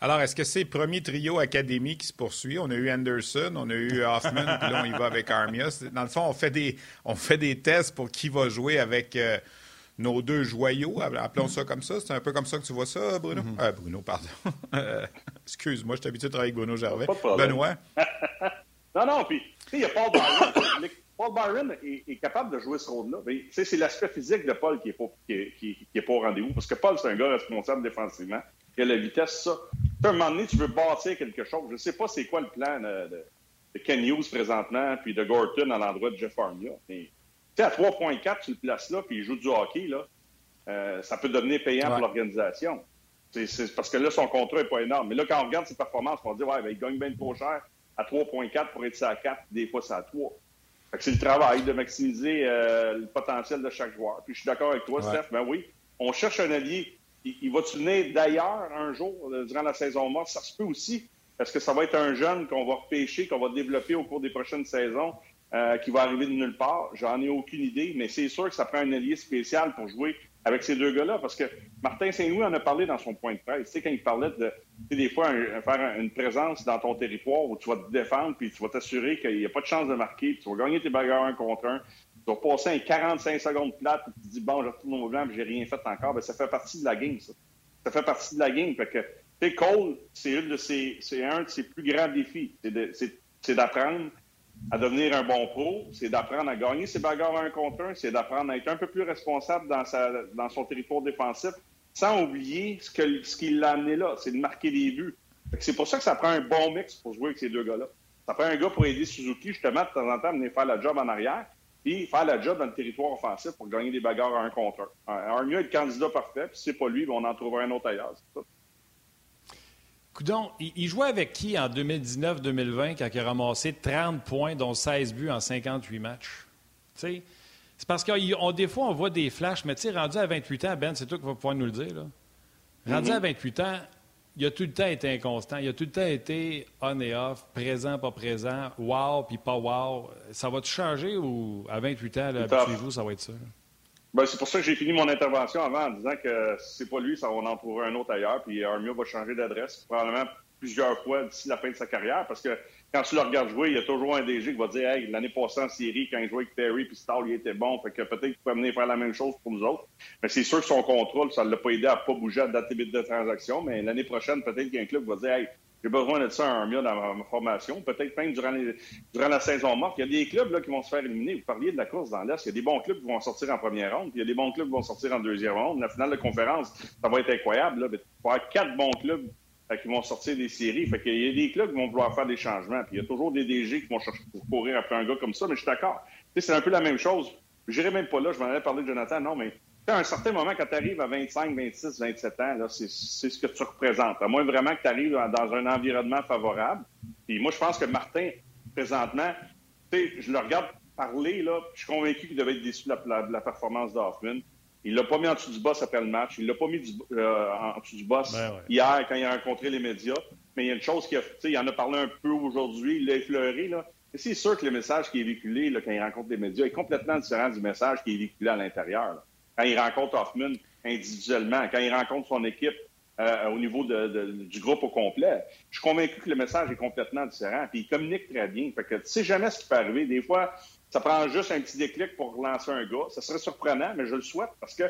Alors, est-ce que c'est le premier trio académie qui se poursuit? On a eu Anderson, on a eu Hoffman, (laughs) puis là, on y va avec Armia. Dans le fond, on fait des, on fait des tests pour qui va jouer avec euh, nos deux joyaux, appelons ça comme ça. C'est un peu comme ça que tu vois ça, Bruno? Mm-hmm. Euh, Bruno, pardon. (laughs) Euh, excuse-moi, je suis habitué à travailler avec Bruno Gervais. Benoît? (laughs) non, non, puis, il n'y a pas Paul Byron est, capable de jouer ce rôle-là. C'est l'aspect physique de Paul qui n'est pas, qui, est pas au rendez-vous. Parce que Paul, c'est un gars responsable défensivement. Il a la vitesse, ça. À un moment donné, tu veux bâtir quelque chose. Je ne sais pas c'est quoi le plan de, Ken Hughes présentement, puis de Gorton à l'endroit de Jeff Armia. sais, à 3.4, tu le places là, puis il joue du hockey, là, euh, ça peut devenir payant pour l'organisation. C'est parce que là, son contrat n'est pas énorme. Mais là, quand on regarde ses performances, on dit, ouais, ben, il gagne bien trop cher à 3,4 pour être à 4, des fois c'est à 3. C'est le travail de maximiser euh, le potentiel de chaque joueur. Puis je suis d'accord avec toi, Steph, ben oui, on cherche un allié. Il, va-tu venir d'ailleurs un jour euh, durant la saison morte? Ça se peut aussi. Est-ce que ça va être un jeune qu'on va repêcher, qu'on va développer au cours des prochaines saisons, euh, qui va arriver de nulle part? J'en ai aucune idée, mais c'est sûr que ça prend un allié spécial pour jouer avec ces deux gars-là, parce que Martin Saint-Louis en a parlé dans son point de presse. Tu sais, quand il parlait de, des fois, faire une présence dans ton territoire où tu vas te défendre, puis tu vas t'assurer qu'il n'y a pas de chance de marquer, puis tu vas gagner tes bagarres un contre un, tu vas passer un 45 secondes plate, puis tu te dis, bon, je retourne mon blanc, puis j'ai rien fait encore. Bien, ça fait partie de la game, ça. Ça fait partie de la game. Fait que, tu sais, Cole, c'est un de ses plus grands défis. C'est d'apprendre à devenir un bon pro, c'est d'apprendre à gagner ses bagarres un contre un, c'est d'apprendre à être un peu plus responsable dans, sa, dans son territoire défensif, sans oublier ce, que, ce qui l'a amené là, c'est de marquer des buts. C'est pour ça que ça prend un bon mix pour jouer avec ces deux gars-là. Ça prend un gars pour aider Suzuki, justement, de temps en temps, à venir faire la job en arrière, puis faire la job dans le territoire offensif pour gagner des bagarres un contre un. Un mieux être candidat parfait, puis c'est pas lui, ben, on en trouvera un autre ailleurs. Coudon, il, jouait avec qui en 2019-2020 quand il a ramassé 30 points, dont 16 buts en 58 matchs? C'est parce que des fois, on voit des flashs, mais rendu à 28 ans, Ben, c'est toi qui vas pouvoir nous le dire. Là. Rendu mm-hmm. à 28 ans, il a tout le temps été inconstant. Il a tout le temps été on et off, présent, pas présent, wow, puis pas wow. Ça va-tu changer ou à 28 ans, habituez-vous, ça va être ça? Ben, c'est pour ça que j'ai fini mon intervention avant en disant que si c'est pas lui, ça, on en trouvera un autre ailleurs. Puis Armia va changer d'adresse probablement plusieurs fois d'ici la fin de sa carrière parce que quand tu le regardes jouer, il y a toujours un DG qui va dire Hey, l'année passée en série, quand il jouait avec Terry puis Stall, il était bon. Fait que peut-être qu'il peut venir faire la même chose pour nous autres. Mais c'est sûr que son contrôle, ça ne l'a pas aidé à pas bouger à date de transaction. Mais l'année prochaine, peut-être qu'un club va dire Hey, j'ai besoin de ça un mieux dans ma formation. Peut-être même durant, la saison morte. Il y a des clubs là, qui vont se faire éliminer. Vous parliez de la course dans l'Est. Il y a des bons clubs qui vont sortir en première ronde, puis il y a des bons clubs qui vont sortir en deuxième ronde. La finale de conférence, ça va être incroyable. Il va y avoir quatre bons clubs qui vont sortir des séries. Fait qu'il y a des clubs qui vont vouloir faire des changements. Puis il y a toujours des DG qui vont chercher pour courir après un gars comme ça. Mais je suis d'accord. C'est un peu la même chose. Je n'irai même pas là. Je m'en allais parler de Jonathan. Non, mais à un certain moment, quand tu arrives à 25, 26, 27 ans, c'est ce que tu représentes. À moins vraiment que tu arrives dans un environnement favorable. Puis moi, je pense que Martin, présentement, je le regarde parler, là, je suis convaincu qu'il devait être déçu de la, performance d'Hoffman. Il l'a pas mis en dessous du boss après le match. Il l'a pas mis euh, en dessous du boss ben hier quand il a rencontré les médias. Mais il y a une chose qui a, il en a parlé un peu aujourd'hui, il l'a effleuré, là. C'est sûr que le message qui est véhiculé là, quand il rencontre les médias est complètement différent du message qui est véhiculé à l'intérieur quand il rencontre Hoffman individuellement, quand il rencontre son équipe euh, au niveau du groupe au complet. Je suis convaincu que le message est complètement différent. Puis il communique très bien. Fait que tu sais jamais ce qui peut arriver. Des fois, ça prend juste un petit déclic pour relancer un gars. Ça serait surprenant, mais je le souhaite parce que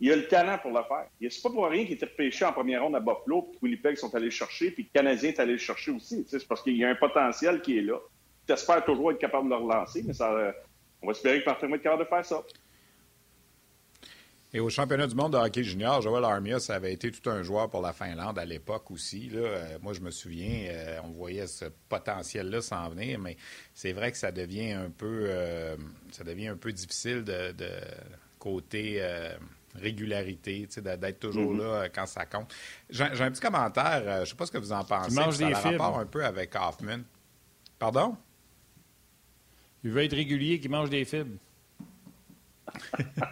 il a le talent pour le faire. C'est pas pour rien qu'il était repêché en première ronde à Buffalo, puis Winnipeg sont allés le chercher, puis le Canadien est allé le chercher aussi. C'est parce qu'il y a un potentiel qui est là. J'espère toujours être capable de le relancer, mais ça, on va espérer que Martin va être capable de faire ça. Et au championnat du monde de hockey junior, Joel Armia, ça avait été tout un joueur pour la Finlande à l'époque aussi. Là. Euh, moi, je me souviens, euh, on voyait ce potentiel-là s'en venir, mais c'est vrai que ça devient un peu, euh, ça devient un peu difficile de, côté régularité, d'être toujours mm-hmm. là quand ça compte. J'ai un petit commentaire, je ne sais pas ce que vous en pensez. Des ça rapport un peu avec Hoffman. Pardon? Il veut être régulier, qui mange des fibres.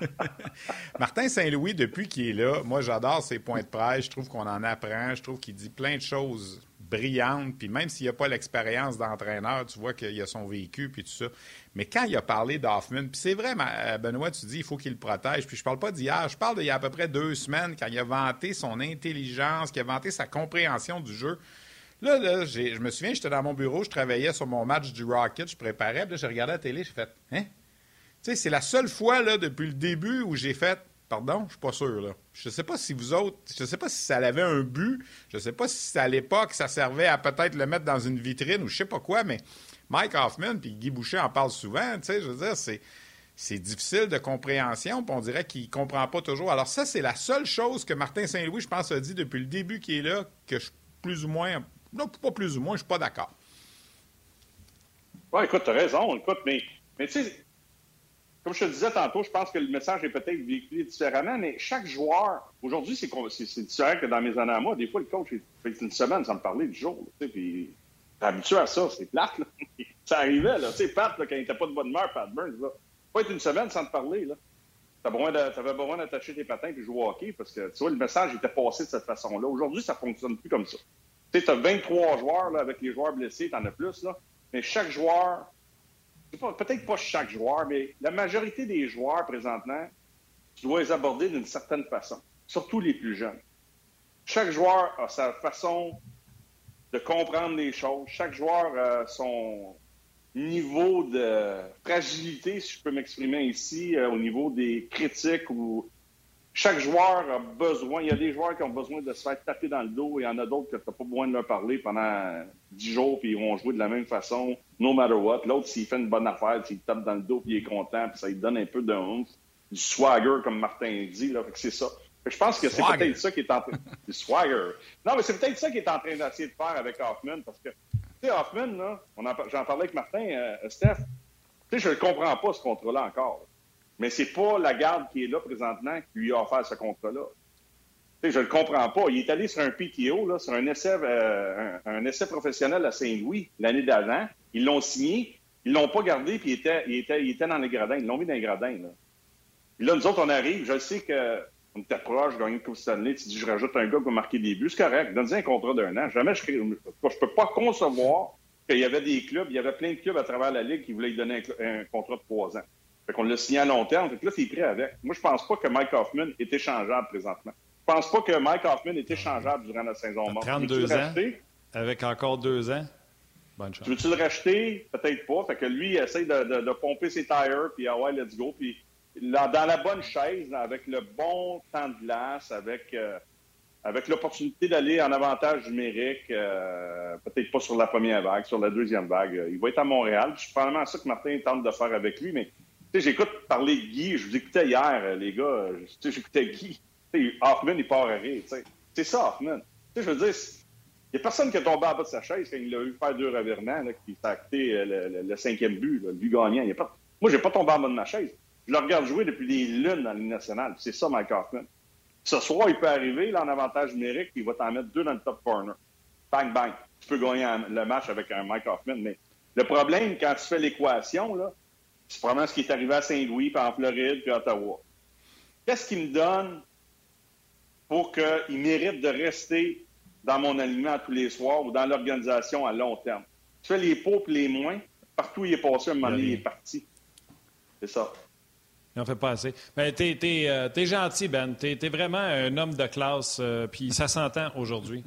(laughs) Martin Saint-Louis, depuis qu'il est là, moi j'adore ses points de presse. Je trouve qu'on en apprend. Je trouve qu'il dit plein de choses brillantes. Puis même s'il n'a pas l'expérience d'entraîneur, tu vois qu'il a son véhicule puis tout ça. Mais quand il a parlé d'Hoffman, puis c'est vrai, euh, Benoît, tu dis il faut qu'il le protège. Puis je parle pas d'hier, je parle d'il y a à peu près deux semaines quand il a vanté son intelligence, qu'il a vanté sa compréhension du jeu. Là, là je me souviens, j'étais dans mon bureau, je travaillais sur mon match du Rocket, je préparais, puis là, j'ai regardé la télé, j'ai fait Hein? Sais, c'est la seule fois, là, depuis le début où j'ai fait Pardon, je suis pas sûr. Là. Je sais pas si vous autres, je sais pas si ça avait un but, je sais pas si à l'époque ça servait à peut-être le mettre dans une vitrine ou je sais pas quoi, mais Mike Hoffman, puis Guy Boucher en parle souvent, tu sais, je veux dire, c'est c'est difficile de compréhension, puis on dirait qu'il ne comprend pas toujours. Alors ça, c'est la seule chose que Martin Saint-Louis, je pense, a dit depuis le début qu'il est là, que je plus ou moins, non, pas plus ou moins, je suis pas d'accord. Oui, écoute, tu as raison, écoute, mais, mais tu sais, comme je te disais tantôt, je pense que le message est peut-être véhiculé différemment, mais chaque joueur, aujourd'hui, c'est différent que dans mes années à moi. Des fois, le coach, il fait une semaine sans me parler du jour, sais, puis habitué à ça, c'est plate, là. (laughs) ça arrivait, là. Tu sais, Pat, là, quand il n'était pas de bonne humeur, Pat Burns, là pas être une semaine sans te parler. Là. Tu avais besoin d'attacher tes patins et jouer au hockey parce que tu vois, le message était passé de cette façon-là. Aujourd'hui, ça ne fonctionne plus comme ça. Tu sais, as 23 joueurs là, avec les joueurs blessés, tu en as plus, là. mais chaque joueur, peut-être pas chaque joueur, mais la majorité des joueurs présentement, tu dois les aborder d'une certaine façon, surtout les plus jeunes. Chaque joueur a sa façon de comprendre les choses. Chaque joueur a son, niveau de fragilité, si je peux m'exprimer ici, euh, au niveau des critiques où chaque joueur a besoin, il y a des joueurs qui ont besoin de se faire taper dans le dos et il y en a d'autres que tu n'as pas besoin de leur parler pendant dix jours puis ils vont jouer de la même façon, no matter what. L'autre, s'il fait une bonne affaire, s'il tape dans le dos puis il est content puis ça lui donne un peu de honte, du swagger, comme Martin dit, là, je ça. je pense que c'est peut-être ça qui est en train... (laughs) du swagger. Non, mais c'est peut-être ça qu'il est en train d'essayer de faire avec Hoffman parce que tu sais, Hoffman, là, j'en parlais avec Martin, euh, Steph. Tu sais, je ne comprends pas, ce contrat-là encore. Mais c'est pas la garde qui est là présentement qui lui a offert ce contrat-là. Sais, je le comprends pas. Il est allé sur un PTO, là, sur un essai, euh, un, essai professionnel à Saint-Louis l'année d'avant. Ils l'ont signé. Ils l'ont pas gardé, puis il était, il était, il était dans les gradins. Ils l'ont mis dans les gradins. Là. là, nous autres, on arrive. Je sais que on était proche, gagner une Coupe Stanley, tu dis, je rajoute un gars qui va marquer des buts, c'est correct, donne-lui un contrat d'un an. Jamais je ne peux pas concevoir qu'il y avait des clubs, il y avait plein de clubs à travers la Ligue qui voulaient lui donner un, contrat de trois ans. Fait qu'on l'a signé à long terme, fait que là, c'est pris avec. Moi, je pense pas que Mike Hoffman est échangeable présentement. Je pense pas que Mike Hoffman est échangeable durant la saison morte. 32 ans, avec encore deux ans? Bonne chance. Tu veux-tu le racheter? Peut-être pas. Fait que lui, il essaie de, pomper ses tires, puis ah ouais, let's go. Puis dans la bonne chaise, avec le bon temps de glace, avec, euh, avec l'opportunité d'aller en avantage numérique, euh, peut-être pas sur la première vague, sur la deuxième vague. Euh, il va être à Montréal. C'est probablement ça que Martin tente de faire avec lui, mais j'écoute parler Guy. Je vous écoutais hier, les gars. J'écoutais Guy. Hoffman, il part à rire. C'est ça, Hoffman. je veux dire, il n'y a personne qui est tombé en bas de sa chaise quand il a eu faire deux revirements, là, qui s'est acté le, cinquième but, le but gagnant. Il y a pas... Moi, pas tombé en bas de ma chaise. Je le regarde jouer depuis des lunes dans Ligue nationale. C'est ça, Mike Hoffman. Ce soir, il peut arriver en avantage numérique, puis il va t'en mettre deux dans le top corner. Bang, bang. Tu peux gagner le match avec un Mike Hoffman. Mais le problème, quand tu fais l'équation, là, c'est probablement ce qui est arrivé à Saint-Louis, puis en Floride, puis à Ottawa. Qu'est-ce qu'il me donne pour qu'il mérite de rester dans mon alignement tous les soirs ou dans l'organisation à long terme? Tu fais les pots et les moins. Partout où il est passé, un moment donné, il est parti. C'est ça. Il n'en fait pas assez. Ben, t'es, euh, gentil, Ben. T'es, es vraiment un homme de classe, euh, puis ça s'entend aujourd'hui.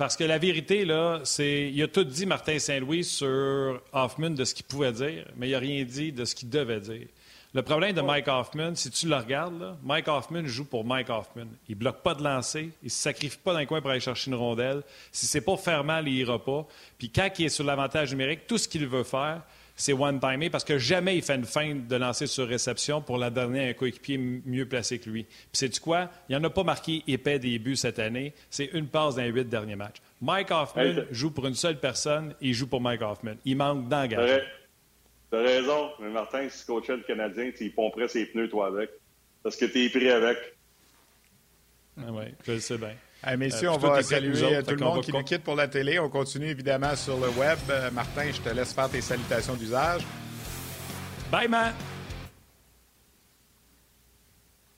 Parce que la vérité, là, c'est. Il a tout dit, Martin Saint-Louis, sur Hoffman de ce qu'il pouvait dire, mais il n'a rien dit de ce qu'il devait dire. Le problème de Mike Hoffman, si tu le regardes, Mike Hoffman joue pour Mike Hoffman. Il bloque pas de lancer, il se sacrifie pas dans le coin pour aller chercher une rondelle. Si c'est pour faire mal, il ira pas. Puis quand il est sur l'avantage numérique, tout ce qu'il veut faire, c'est one-timé parce que jamais il fait une fin de lancer sur réception pour la donner à un coéquipier mieux placé que lui. Puis c'est quoi? Il en a pas marqué épais des buts cette année. C'est une passe dans les huit derniers matchs. Mike Hoffman joue pour une seule personne et il joue pour Mike Hoffman. Il manque d'engagement. T'as raison, mais Martin, si tu coachais le Canadien, il pomperait ses pneus, toi, avec. Parce que t'es pris avec. Ah oui, je le sais bien. Hey, messieurs, euh, on va saluer tout le monde qui nous quitte pour la télé. On continue évidemment sur le web. Euh, Martin, je te laisse faire tes salutations d'usage. Bye, man!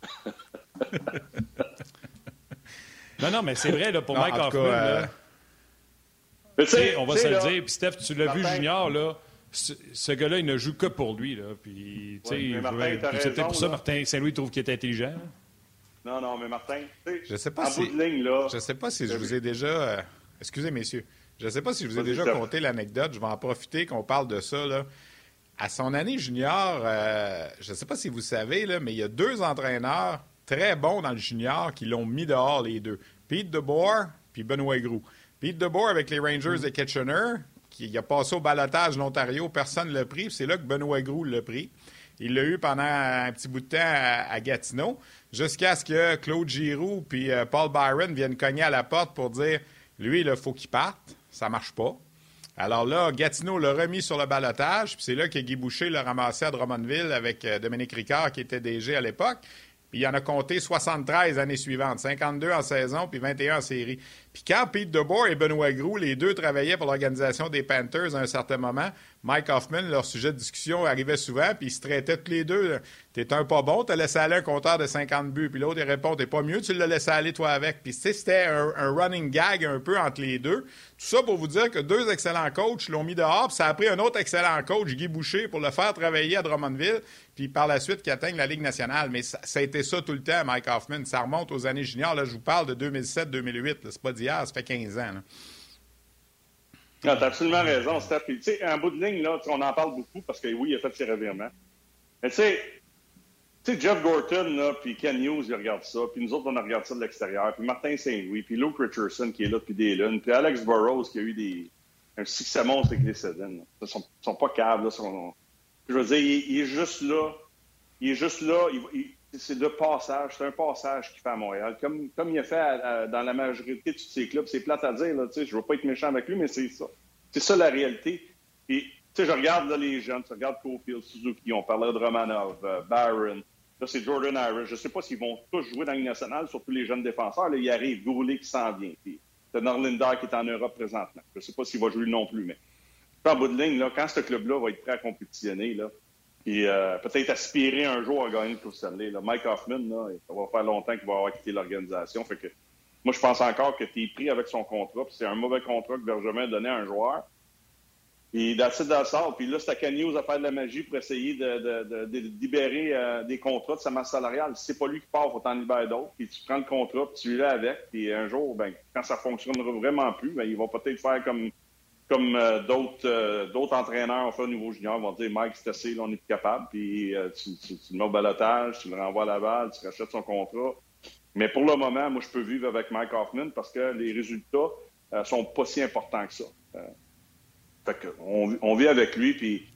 (laughs) non, non, mais c'est vrai, là, pour Mike Hoffman. Euh, on va se le dire. Puis Steph, tu l'as vu, Junior, là. Ce, gars-là, il ne joue que pour lui. Là. Puis, c'est peut-être pour ça Martin Saint-Louis trouve qu'il est intelligent. Non, non, mais Martin, je sais pas si, je sais pas si je vous ai déjà. Euh, excusez, messieurs. Je ne sais pas si je vous ai déjà conté l'anecdote. Je vais en profiter qu'on parle de ça. Là. À son année junior, euh, je ne sais pas si vous savez, là, mais il y a deux entraîneurs très bons dans le junior qui l'ont mis dehors, les deux. Pete DeBoer puis Benoît Groux. Pete DeBoer avec les Rangers mm. de Kitchener, qu'il a passé au balotage l'Ontario, personne ne l'a pris. C'est là que Benoît Groux l'a pris. Il l'a eu pendant un petit bout de temps à, Gatineau, jusqu'à ce que Claude Giroux puis euh, Paul Byron viennent cogner à la porte pour dire lui, il faut qu'il parte. Ça marche pas. Alors là, Gatineau l'a remis sur le balotage, puis c'est là que Guy Boucher l'a ramassé à Drummondville avec euh, Dominique Ricard, qui était DG à l'époque. Puis il en a compté 73 années suivantes, 52 en saison, puis 21 en série. Puis quand Pete DeBoer et Benoît Groux, les deux travaillaient pour l'organisation des Panthers à un certain moment, Mike Hoffman, leur sujet de discussion arrivait souvent, puis ils se traitaient tous les deux. T'es un pas bon, t'as laissé aller un compteur de 50 buts. Puis l'autre, il répond, t'es pas mieux, tu l'as laissé aller toi avec. Puis c'était un, running gag un peu entre les deux. Tout ça pour vous dire que deux excellents coachs l'ont mis dehors, puis ça a pris un autre excellent coach, Guy Boucher, pour le faire travailler à Drummondville, puis par la suite qui atteigne la Ligue nationale. Mais ça, a été ça tout le temps, Mike Hoffman. Ça remonte aux années juniors. Là, je vous parle de 2007-2008. C'est pas d'hier, ça fait 15 ans. Tu as absolument raison, Steph. tu sais, en bout de ligne, là, on en parle beaucoup parce que oui, il a fait ses revirements. Mais tu sais, tu sais, Jeff Gorton, là, puis Ken Hughes, il regarde ça, puis nous autres, on a regardé ça de l'extérieur, puis Martin Saint-Louis, puis Luke Richardson, qui est là depuis des lunes, puis Alex Burrows, qui a eu des, un succès avec les Sedin. Ils sont, sont pas câbles, là. Sont, je veux dire, il, est juste là. Il est juste là. C'est le passage. C'est un passage qu'il fait à Montréal. Comme, comme il a fait dans la majorité de tous ses clubs. C'est plate à dire, là, je ne veux pas être méchant avec lui, mais c'est ça. C'est ça la réalité. Et, je regarde là, les jeunes, je regarde Cofield, Suzuki, on parlait de Romanov, euh. Là, c'est Jordan Harris. Je ne sais pas s'ils vont tous jouer dans la nationale, surtout les jeunes défenseurs. Là, il arrive Goulet qui s'en vient. Puis, Norlinder qui est en Europe présentement. Je ne sais pas s'il va jouer non plus, mais en bout de ligne, là, quand ce club-là va être prêt à compétitionner, là, et euh, peut-être aspirer un jour à gagner le Coupe Stanley. Mike Hoffman, là, ça va faire longtemps qu'il va avoir quitté l'organisation. Fait que moi, je pense encore que tu es pris avec son contrat. C'est un mauvais contrat que Bergevin a donné à un joueur. Et d'acide sort. Puis là, c'est à Canyon à faire de la magie pour essayer de, libérer euh, des contrats de sa masse salariale. Si c'est pas lui qui part, faut t'en libérer d'autres. Puis tu prends le contrat, puis tu l'as avec. Puis un jour, ben, quand ça fonctionnera vraiment plus, ben, il va peut-être faire comme comme euh, d'autres euh, d'autres entraîneurs ont fait au niveau junior, vont dire Mike, c'est assez, on est capable. Puis tu, le mets au balotage, tu le renvoies à la balle, tu rachètes son contrat. Mais pour le moment, moi, je peux vivre avec Mike Hoffman parce que les résultats sont pas si importants que ça. Fait on, vit avec lui, puis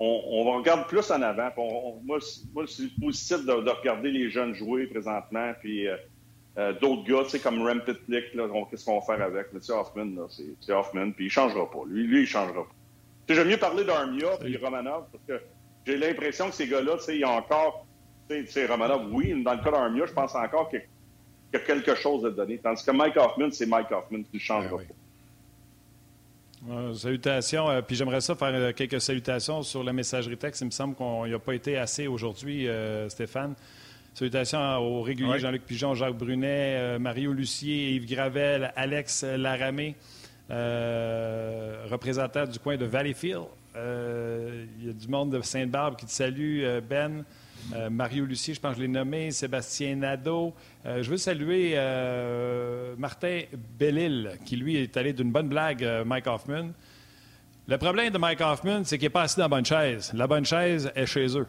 on, regarde plus en avant. moi, moi c'est positif de, regarder les jeunes jouer présentement, puis euh, d'autres gars, tu sais, comme Rem Pitlick, qu'est-ce qu'on va faire avec? Mais Hoffman, c'est Hoffman, puis il changera pas. Lui, lui il changera pas. J'aime mieux parler d'Armia et Romanov, parce que j'ai l'impression que ces gars-là, tu sais, encore, tu sais, Romanov, oui, dans le cas d'Armia, je pense encore qu'il y a quelque chose à donner. Tandis que Mike Hoffman, c'est Mike Hoffman, qui ne changera ben pas. Euh, salutations. Euh, puis j'aimerais ça faire euh, quelques salutations sur la messagerie texte. Il me semble qu'on n'y a pas été assez aujourd'hui, Stéphane. Salutations aux réguliers Jean-Luc Pigeon, Jacques Brunet, Mario Lucier, Yves Gravel, Alex Laramé, représentant du coin de Valleyfield. Il y a du monde de Sainte-Barbe qui te salue, Ben. Euh, Mario Lucier, je pense que je l'ai nommé, Sébastien Nadeau. Euh, je veux saluer euh, Martin Bellil, qui lui est allé d'une bonne blague, Mike Hoffman. Le problème de Mike Hoffman, c'est qu'il n'est pas assis dans la bonne chaise. La bonne chaise est chez eux.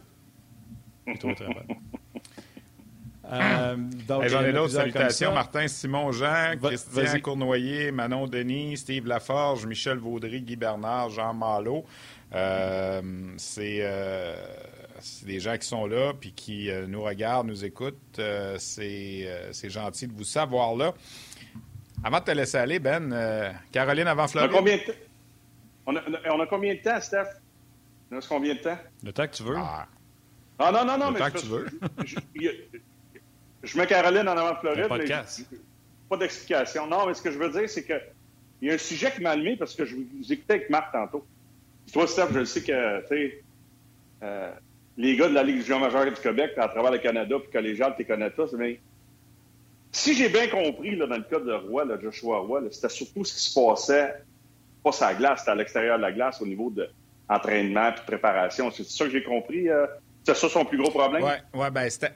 (laughs) J'en ai d'autres salutations. Martin Simon Jean, Christian Cournoyer, Manon Denis, Steve Laforge, Michel Vaudry, Guy Bernard, Jean Malo. c'est c'est des gens qui sont là puis qui euh, nous regardent, nous écoutent. Euh, euh, c'est gentil de vous savoir là. Avant de te laisser aller, Ben, Caroline avant Floride. On a combien de temps? On a, combien de temps, Steph? On a combien de temps? Le temps que tu veux. Ah, ah non, non, non, Le temps que tu veux. je, mets Caroline en avant Floride. pas d'explication. Non, mais ce que je veux dire, c'est que il y a un sujet qui m'a allumé parce que je vous écoutais avec Marc tantôt. Toi, Steph, je sais que, tu sais, les gars de la Ligue du majeure du Québec, à travers le Canada, puis collégial, tu connais tous, mais si j'ai bien compris, là, dans le cas de Roy, là, Joshua Roy, c'était surtout ce qui se passait, pas sa glace, c'était à l'extérieur de la glace au niveau de entraînement et préparation. C'est ça que j'ai compris? Euh, c'est ça son plus gros problème? Oui, ouais, ben c'était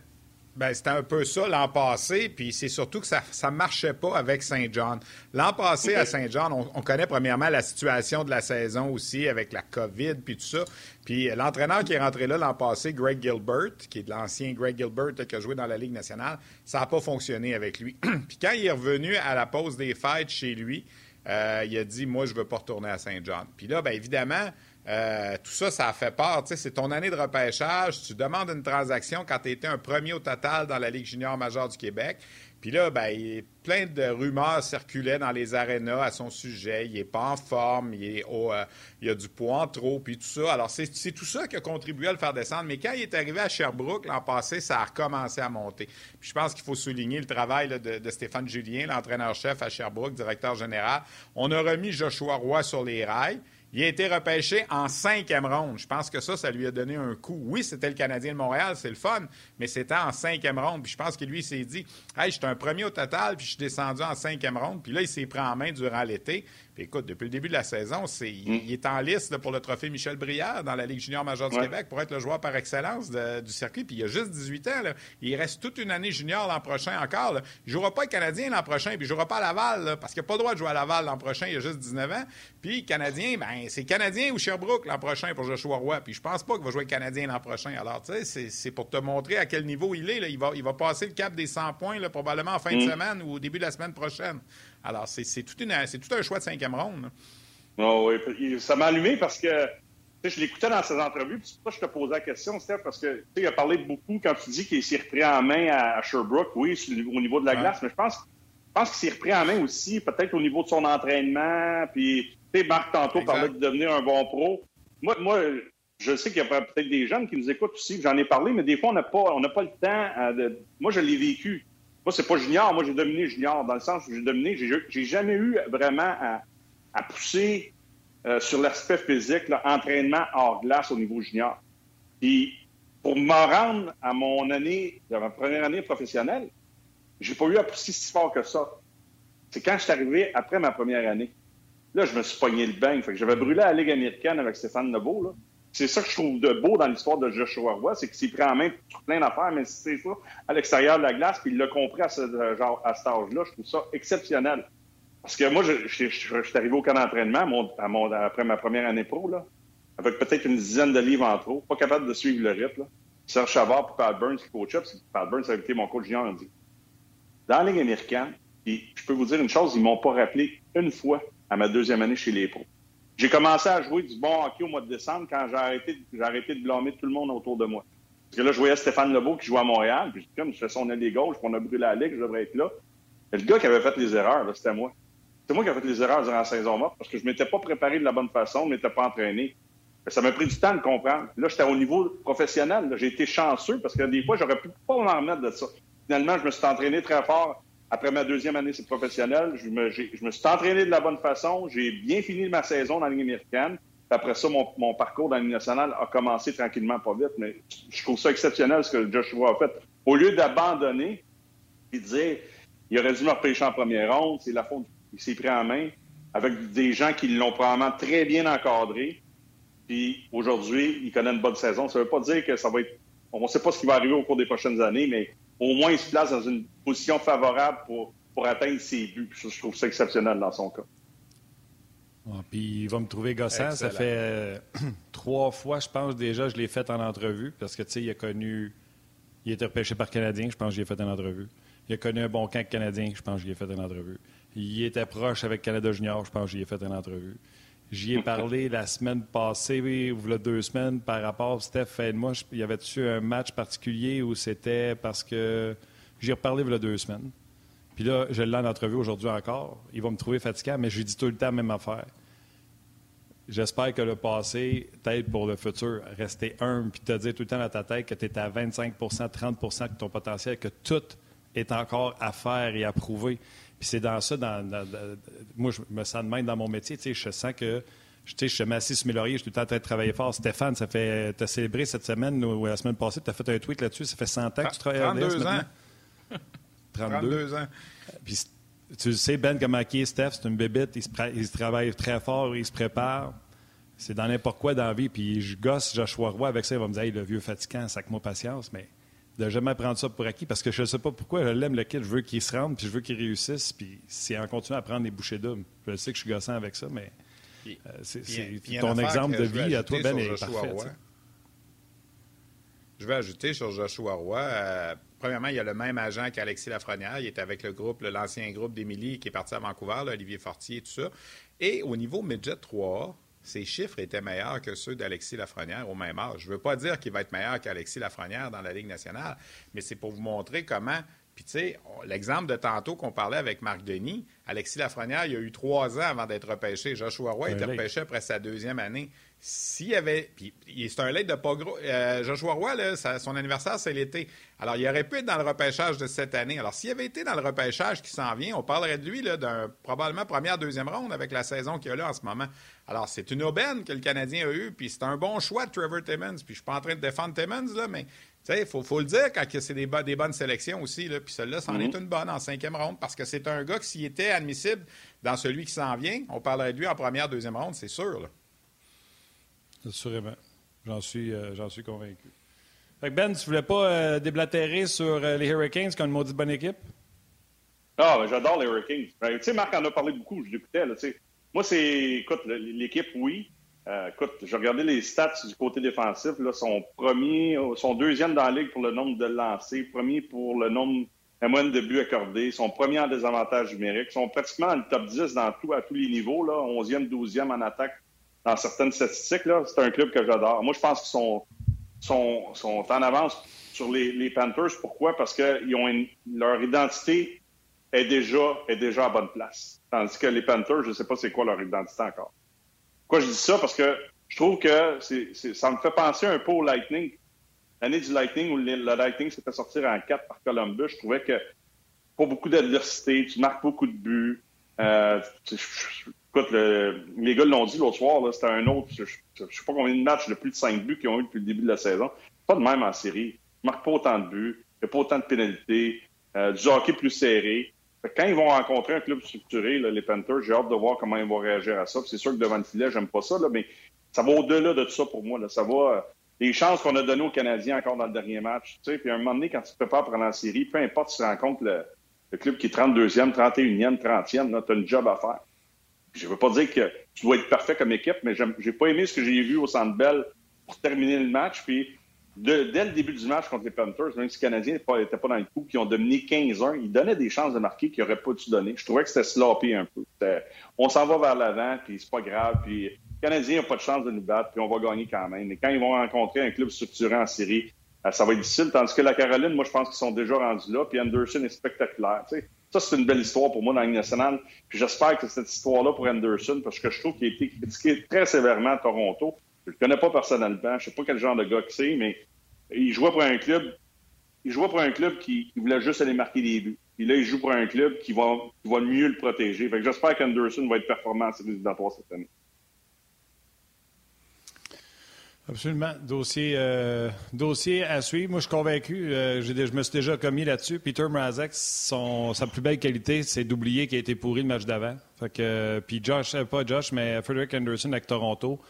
ben, c'était un peu ça l'an passé, puis c'est surtout que ça ne marchait pas avec Saint John. L'an passé, à Saint John, on, connaît premièrement la situation de la saison aussi avec la COVID, puis tout ça. Puis l'entraîneur qui est rentré là l'an passé, Greg Gilbert, qui est l'ancien Greg Gilbert qui a joué dans la Ligue nationale, ça n'a pas fonctionné avec lui. (clears throat) puis quand il est revenu à la pause des fêtes chez lui, euh, il a dit Moi, je ne veux pas retourner à Saint-Jean. Puis là, bien évidemment, euh, tout ça, ça a fait peur. c'est ton année de repêchage. Tu demandes une transaction quand tu étais un premier au total dans la Ligue junior majeure du Québec. Puis là, ben, plein de rumeurs circulaient dans les arénas à son sujet. Il n'est pas en forme, il, est euh, il a du poids en trop, puis tout ça. Alors, c'est tout ça qui a contribué à le faire descendre. Mais quand il est arrivé à Sherbrooke l'an passé, ça a recommencé à monter. Puis je pense qu'il faut souligner le travail de, de, Stéphane Julien, l'entraîneur-chef à Sherbrooke, directeur général. On a remis Joshua Roy sur les rails. Il a été repêché en cinquième ronde. Je pense que ça, ça lui a donné un coup. Oui, c'était le Canadien de Montréal, c'est le fun, mais c'était en cinquième ronde. Puis je pense que lui, il s'est dit Hey, je suis un premier au total, puis je suis descendu en cinquième ronde. Puis là, il s'est pris en main durant l'été écoute, depuis le début de la saison, c'est, il, est en liste pour le trophée Michel Briard dans la Ligue junior majeure du Québec pour être le joueur par excellence du circuit. Puis il a juste 18 ans. Il reste toute une année junior l'an prochain encore. Il ne jouera pas le Canadien l'an prochain, puis il ne jouera pas à Laval, parce qu'il n'a pas le droit de jouer à Laval l'an prochain. Il a juste 19 ans. Puis Canadien, ben, c'est Canadien ou Sherbrooke l'an prochain pour Joshua Roy. Puis je pense pas qu'il va jouer Canadien l'an prochain. Alors, tu sais, c'est, pour te montrer à quel niveau il est. Il, va, il va passer le cap des 100 points probablement en fin de mm. semaine ou au début de la semaine prochaine. Alors, c'est tout, tout, un choix de cinquième ronde. Oh, oui, ça m'a allumé parce que je l'écoutais dans ses entrevues, puis c'est pour ça que je te posais la question, Steph, parce que il a parlé beaucoup quand tu dis qu'il s'est repris en main à, Sherbrooke, oui, au niveau de la glace, mais je pense, pense qu'il s'est repris en main aussi, peut-être au niveau de son entraînement, puis tu sais, Marc tantôt parlait de devenir un bon pro. Moi, moi je sais qu'il y a peut-être des jeunes qui nous écoutent aussi, j'en ai parlé, mais des fois, on n'a pas, pas le temps. De... Moi, je l'ai vécu. Moi, c'est pas junior. Moi, j'ai dominé junior dans le sens où j'ai dominé. J'ai jamais eu vraiment à, pousser euh, sur l'aspect physique, entraînement hors glace au niveau junior. Puis, pour me rendre à mon année, à ma première année professionnelle, j'ai pas eu à pousser si fort que ça. C'est quand je suis arrivé après ma première année. Là, je me suis pogné le bain. j'avais brûlé la Ligue américaine avec Stéphane Lebeau. Là. C'est ça que je trouve de beau dans l'histoire de Joshua Roy, c'est qu'il s'est pris en main plein d'affaires, mais c'est ça, à l'extérieur de la glace, puis il l'a compris à, ce, genre, à cet âge-là. Je trouve ça exceptionnel. Parce que moi, je, suis arrivé au camp d'entraînement après ma première année pro, avec peut-être une dizaine de livres en trop, pas capable de suivre le rythme. Serge Chavard et Pat Burns qui coach up, Pat Burns a été mon coach junior. Dans la Ligue américaine, je peux vous dire une chose, ils m'ont pas rappelé une fois à ma deuxième année chez les pros. J'ai commencé à jouer du bon hockey au mois de décembre quand j'ai arrêté, de blâmer tout le monde autour de moi. Parce que là, je voyais Stéphane Lebeau qui jouait à Montréal, puis comme je fais son aile gauche, puis on a brûlé la ligue, je devrais être là. Et le gars qui avait fait les erreurs, c'était moi. C'était moi qui avais fait les erreurs durant la saison morte parce que je ne m'étais pas préparé de la bonne façon, je ne m'étais pas entraîné. Ça m'a pris du temps de comprendre. Là, j'étais au niveau professionnel. J'ai été chanceux parce que des fois, j'aurais pu pas m'en remettre de ça. Finalement, je me suis entraîné très fort après ma deuxième année, c'est professionnel. Je me, je me, suis entraîné de la bonne façon. J'ai bien fini ma saison dans la Ligue américaine. après ça, mon, parcours dans la Ligue nationale a commencé tranquillement, pas vite. Mais je trouve ça exceptionnel ce que Joshua a fait. Au lieu d'abandonner de dire il aurait dû me repêcher en première ronde, c'est la faute, il s'est pris en main avec des gens qui l'ont probablement très bien encadré. Puis aujourd'hui, il connaît une bonne saison. Ça ne veut pas dire que ça va être. On ne sait pas ce qui va arriver au cours des prochaines années, mais au moins, il se place dans une position favorable pour, pour atteindre ses buts. je trouve ça exceptionnel dans son cas. puis il va me trouver gossant. Ça fait euh, (clears throat) trois fois, je pense, déjà, je l'ai fait en entrevue parce que, tu sais, il a connu. Il a été repêché par Canadien, je pense que j'y ai fait en entrevue. Il a connu un bon camp canadien, je pense que j'y ai fait une entrevue. Il était proche avec Canada Junior, je pense que j'y ai fait une entrevue. J'y ai parlé la semaine passée, ou a deux semaines, par rapport, Steph, aide-moi, il y avait-tu un match particulier où c'était parce que. J'y ai reparlé a deux semaines. Puis là, je l'ai en entrevue aujourd'hui encore. Il va me trouver fatiguant, mais je lui dis tout le temps la même affaire. J'espère que le passé t'aide pour le futur. Rester humble puis te dire tout le temps dans ta tête que tu es à 25% 30% de ton potentiel, que tout est encore à faire et à prouver. Puis c'est dans ça, dans, moi, je me sens de même dans mon métier. Je sens que je suis assis sur mes lauriers, je suis tout le temps en train de travailler fort. Stéphane, ça fait, tu as célébré cette semaine ou la semaine passée, tu as fait un tweet là-dessus. Ça fait 100 ans que tu travailles à 32 ans. 32. ans. Puis tu sais, Ben, comment qui est Steph, c'est une bébête, il se, il travaille très fort, il se prépare. C'est dans n'importe quoi dans la vie. Puis je gosse Joshua Roy avec ça, il va me dire, hey, le vieux fatigant, sac-moi patience. Mais de jamais prendre ça pour acquis parce que je ne sais pas pourquoi je l'aime le kid. Je veux qu'il se rende, puis je veux qu'il réussisse. Puis c'est en continuant à prendre des bouchées d'hommes. Je sais que je suis gossant avec ça, mais euh, c'est, ton exemple de vie à toi, Ben, est parfait. Je vais ajouter sur Joshua Roy. Euh, premièrement, il y a le même agent qu'Alexis Lafrenière. Il est avec le groupe, l'ancien groupe d'Émilie qui est parti à Vancouver, Olivier Fortier et tout ça. Et au niveau Midget 3, ses chiffres étaient meilleurs que ceux d'Alexis Lafrenière au même âge. Je ne veux pas dire qu'il va être meilleur qu'Alexis Lafrenière dans la Ligue nationale, mais c'est pour vous montrer comment puis, tu sais, l'exemple de tantôt qu'on parlait avec Marc Denis, Alexis Lafrenière, il a eu trois ans avant d'être repêché. Joshua Roy était repêché après sa deuxième année. S'il y avait. Puis, c'est un late de pas gros. Euh, Joshua Roy, là, son anniversaire, c'est l'été. Alors, il aurait pu être dans le repêchage de cette année. Alors, s'il avait été dans le repêchage qui s'en vient, on parlerait de lui d'un probablement première, deuxième ronde avec la saison qu'il a là en ce moment. Alors, c'est une aubaine que le Canadien a eue, puis c'est un bon choix de Trevor Timmons. Puis, je suis pas en train de défendre Timmons, là, mais il faut, faut, le dire quand c'est des, des, bonnes sélections aussi. Là. Puis celle-là, c'en est mhm. une bonne en cinquième ronde parce que c'est un gars qui, s'il était admissible dans celui qui s'en vient, on parlerait de lui en première, deuxième ronde, c'est sûr. Là. Assurément. J'en suis, euh, j'en suis convaincu. ben, tu voulais pas euh, déblatérer sur euh, les Hurricanes qui ont une maudite bonne équipe? Ah, ben, j'adore les Hurricanes. Ben, tu sais, Marc en a parlé beaucoup, je l'écoutais. Moi, c'est, écoute, l'équipe, oui. Euh, écoute, j'ai regardé les stats du côté défensif. Là, son premier, son deuxième dans la ligue pour le nombre de lancers, premier pour le nombre, de buts accordés, son premier en désavantage numérique, sont pratiquement le top 10 dans tout, à tous les niveaux, là, 11e, 12e en attaque dans certaines statistiques. C'est un club que j'adore. Moi, je pense qu'ils sont, sont, sont en avance sur les, Panthers. Pourquoi? Parce que ont leur identité est déjà, est déjà à bonne place. Tandis que les Panthers, je ne sais pas c'est quoi leur identité encore. Pourquoi je dis ça? Parce que je trouve que ça me fait penser un peu au Lightning. L'année du Lightning où le, Lightning s'est fait sortir en 4 par Columbus, je trouvais que pas beaucoup d'adversité, tu marques beaucoup de buts. Euh, écoute, les gars l'ont dit l'autre soir, c'était un autre, je, ne sais pas combien de matchs de plus de 5 buts qu'ils ont eu depuis le début de la saison. Pas de même en série. Ils marquent pas autant de buts, il n'y a pas autant de pénalités, euh, du hockey plus serré quand ils vont rencontrer un club structuré, les Panthers, j'ai hâte de voir comment ils vont réagir à ça. C'est sûr que devant le filet, j'aime pas ça, mais ça va au-delà de tout ça pour moi. Ça va. Euh, les chances qu'on a données aux Canadiens encore dans le dernier match. Tu sais, puis à un moment donné, quand tu te prépares pour la série, peu importe si tu rencontres le, le club qui est 32e, 31e, 30e, tu as une job à faire. je ne veux pas dire que tu dois être parfait comme équipe, mais j'ai pas aimé ce que j'ai vu au Centre Bell pour terminer le match. Puis dès le début du match contre les Panthers, même si les Canadiens n'étaient pas dans le coup, qui ont dominé 15-1, ils donnaient des chances de marquer qu'ils n'auraient pas dû donner. Je trouvais que c'était sloppy un peu. On s'en va vers l'avant, puis c'est pas grave, puis les Canadiens n'ont pas de chance de nous battre, puis on va gagner quand même. Mais quand ils vont rencontrer un club structuré en série, euh, ça va être difficile. Tandis que la Caroline, moi, je pense qu'ils sont déjà rendus là, puis Anderson est spectaculaire. Ça, c'est une belle histoire pour moi dans la nationale. Puis j'espère que cette histoire-là pour Anderson, parce que je trouve qu'il a été critiqué très sévèrement à Toronto. Je le connais pas personnellement, je sais pas quel genre de gars que c'est, mais il jouait pour un club, il jouait pour un club qui, voulait juste aller marquer des buts. Et là, il joue pour un club qui va, va mieux le protéger. Fait que j'espère qu'Anderson va être performant à ses cette année. Absolument. Dossier, euh, dossier à suivre. Moi, je suis convaincu. Euh, je me suis déjà commis là-dessus. Peter Mrazek, sa plus belle qualité, c'est d'oublier qu'il a été pourri le match d'avant. Fait que, euh, puis Josh, pas Josh, mais Frederick Anderson avec Toronto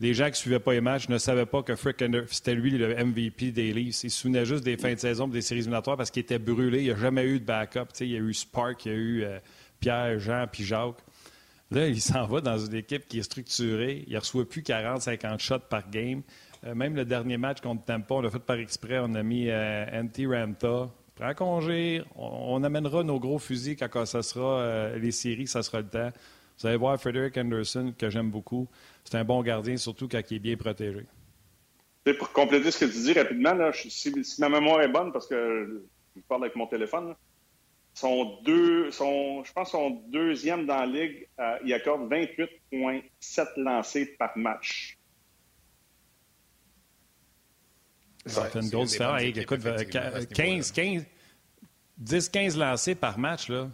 les gens qui ne suivaient pas les matchs ne savaient pas que Frick c'était lui le MVP des Leafs. Ils se souvenaient juste des fins de saison des séries éliminatoires parce qu'il était brûlé. Il n'y a jamais eu de backup. il y a eu Spark, il y a eu euh, Pierre, Jean, puis Jacques. Là, il s'en va dans une équipe qui est structurée. Il ne reçoit plus 40-50 shots par game. Euh, même le dernier match contre Tampa, on l'a fait par exprès. On a mis euh, Antti Ranta. Prends congé. On, amènera nos gros fusils quand ça sera les séries, ça sera le temps. Vous allez voir Frederick Anderson, que j'aime beaucoup c'est un bon gardien, surtout quand il est bien protégé. Pour compléter ce que tu dis rapidement, si, ma mémoire est bonne, parce que je parle avec mon téléphone, son deux, son, je pense son deuxième dans la ligue, euh, il accorde 28,7 lancés par match. Ça fait une grosse différence. écoute, 15, 15, 10-15 lancés par match, là.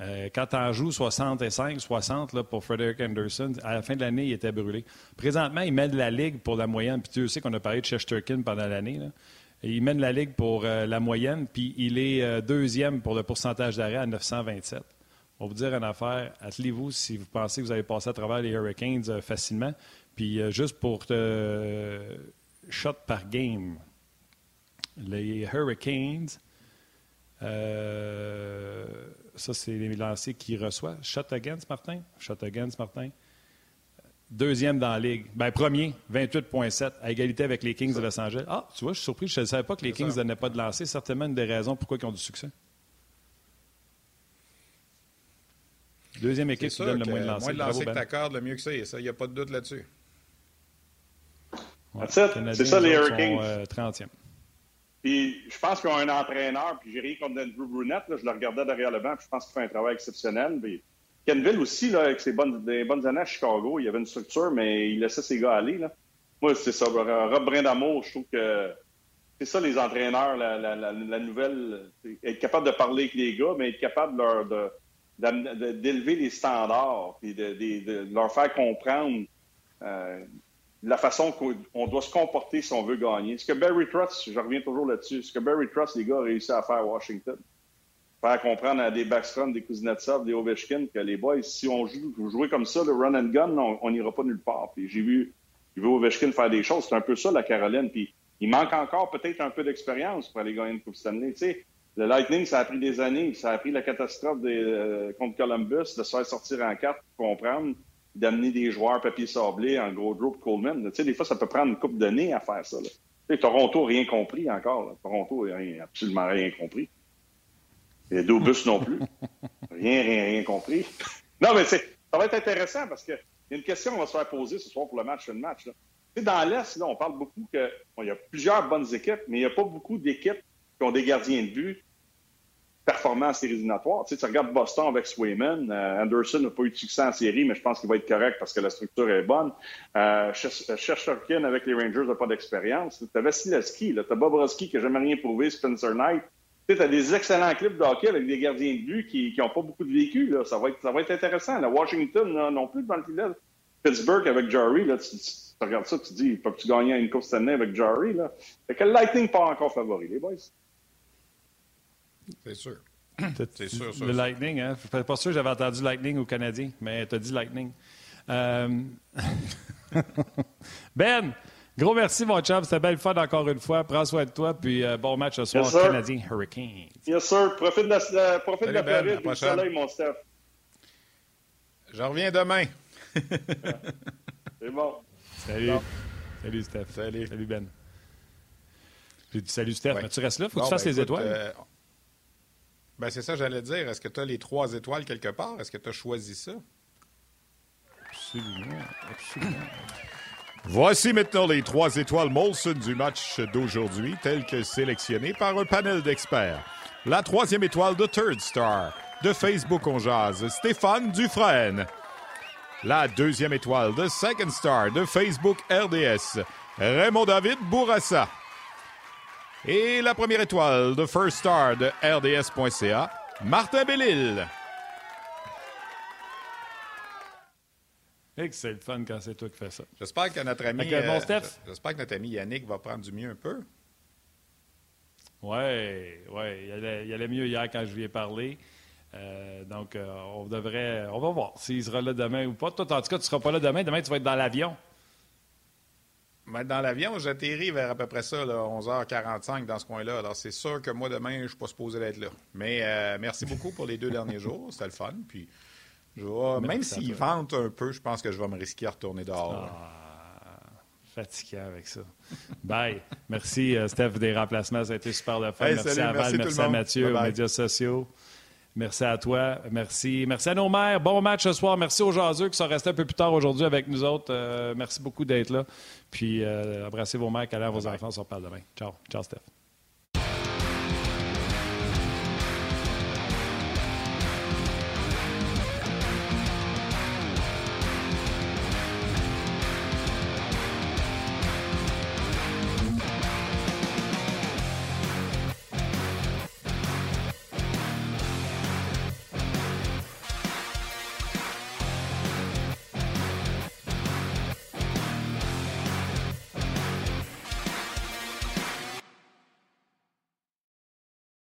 Euh, quand tu joues 65, 60 là, pour Frederick Anderson, à la fin de l'année, il était brûlé. Présentement, il mène la Ligue pour la moyenne. Puis tu sais qu'on a parlé de Chesterkin pendant l'année. Il mène la Ligue pour euh, la moyenne, puis il est euh, deuxième pour le pourcentage d'arrêt à 927. On va vous dire une affaire. Attelez-vous si vous pensez que vous allez passer à travers les Hurricanes facilement. Puis juste pour shot par game, les Hurricanes euh, ça, c'est les lancers qu'il reçoit. Shot against, Martin? Shot against, Martin. Deuxième dans la ligue. Ben, premier, 28,7, à égalité avec les Kings de Los Angeles. Ah, tu vois, je suis surpris. Je ne savais pas que les Kings ne donnaient pas de lancer. Certainement une des raisons pourquoi ils ont du succès. Deuxième équipe qui donne le moins de lancers. Le moins de lancers que ben. tu accordes, le mieux que ça. Il n'y a pas de doute là-dessus. c'est ça, les Hurricanes. Euh, 30e. Puis je pense qu'ils ont un entraîneur, puis j'ai rien contre Andrew Brunette. je le regardais derrière le banc, puis je pense qu'il fait un travail exceptionnel. Puis Kenville aussi, là, avec ses bonnes, années à Chicago, il avait une structure, mais il laissait ses gars aller. Là. Moi, c'est ça. Rob Brindamour, je trouve que c'est ça les entraîneurs, la, nouvelle, être capable de parler avec les gars, mais être capable de leur, de, d'élever les standards et de, leur faire comprendre euh, la façon qu'on doit se comporter si on veut gagner. Ce que Barry Trotz, je reviens toujours là-dessus, ce que Barry Trotz, les gars, a réussi à faire à Washington. Faire comprendre à des Backstrom, des Kuznetsov, des Ovechkin que les boys, si on joue, jouez comme ça, le run and gun, on n'ira pas nulle part. Puis j'ai vu, vu Ovechkin faire des choses. C'est un peu ça, la Caroline. Puis il manque encore peut-être un peu d'expérience pour aller gagner une Coupe Stanley. Tu sais, le Lightning, ça a pris des années. Ça a pris la catastrophe des, euh, contre Columbus de se faire sortir en carte pour comprendre, d'amener des joueurs papier sablé en gros groupe Coleman. Tu sais, des fois, ça peut prendre une couple d'années à faire ça. Là. Toronto n'a rien compris encore. Toronto n'a absolument rien compris. Et Dobus non plus. (laughs) Rien, rien, rien compris. (laughs) non, mais ça va être intéressant parce qu'il y a une question qu'on va se faire poser ce soir pour le match de match. Là. Dans l'Est, là, on parle beaucoup qu'il bon, y a plusieurs bonnes équipes, mais il n'y a pas beaucoup d'équipes qui ont des gardiens de but performants en séries. Tu, sais, tu regardes Boston avec Swayman. Euh, Anderson n'a pas eu de succès en série, mais je pense qu'il va être correct parce que la structure est bonne. Euh, avec les Rangers n'a pas d'expérience. Tu as Vasilevski, tu as Bobrovski qui n'a jamais rien prouvé, Spencer Knight. Tu as des excellents clips de hockey avec des gardiens de but qui n'ont pas beaucoup de vécu. Là. Ça, va être, intéressant. La Washington non plus dans le filet. Pittsburgh avec Jarry, là, tu, regardes ça, tu dis, il faut que tu gagnes une course année avec Jarry. Là. Fait que le Lightning pas encore favori, les boys. C'est sûr. C'est sûr, sûr, Le Lightning, hein? Je suis pas sûr que j'avais entendu Lightning au Canadien, mais tu as dit Lightning. Euh, (laughs) ben, gros merci, mon chum. C'était belle fun encore une fois. Prends soin de toi, puis euh, bon match ce soir, Canadien Hurricane. Yes, sir. Profite de la, profite de la ben, Floride, du soleil, mon Steph. Je reviens demain. (laughs) C'est bon. Salut. Salut, Steph. Salut. Salut, Ben. J'ai dit salut, Steph. Mais tu restes là? Faut que tu fasses ben, les étoiles. Ben, c'est ça, j'allais dire. Est-ce que tu as les trois étoiles quelque part? Est-ce que tu as choisi ça? Absolument. Absolument. (laughs) Voici maintenant les trois étoiles Molson du match d'aujourd'hui, telles que sélectionnées par un panel d'experts. La troisième étoile de Third Star, de Facebook On Jazz, Stéphane Dufresne. La deuxième étoile de Second Star, de Facebook RDS, Raymond David Bourassa. Et la première étoile de First Star de RDS.ca, Martin Bellil. c'est le fun quand c'est toi qui fais ça. J'espère que notre ami, euh, j'espère que notre ami Yannick va prendre du mieux un peu. Oui, oui. Il allait, il allait mieux hier quand je lui ai parlé. Euh, donc, euh, on devrait. On va voir s'il sera là demain ou pas. Toi, en tout cas, tu ne seras pas là demain. Demain, tu vas être dans l'avion dans l'avion, j'atterris vers à peu près ça, 11h45 dans ce coin-là. Alors, c'est sûr que moi, demain, je ne suis pas supposé d'être là. Mais euh, merci beaucoup pour les deux derniers jours. C'était le fun. Puis, même s'ils ventent un peu, je pense que je vais me risquer à retourner dehors. Ah, fatiguant avec ça. Bye. Merci, euh, Steph, des remplacements. Ça a été super de fun. merci à Val, merci, à Mathieu, aux médias sociaux. Merci à toi. Merci. Merci à nos mères. Bon match ce soir. Merci aux jaseux qui sont restés un peu plus tard aujourd'hui avec nous autres. Euh, merci beaucoup d'être là. Puis, euh, vos mères, câlins à vos enfants. On se reparle demain. Ciao. Ciao, Steph.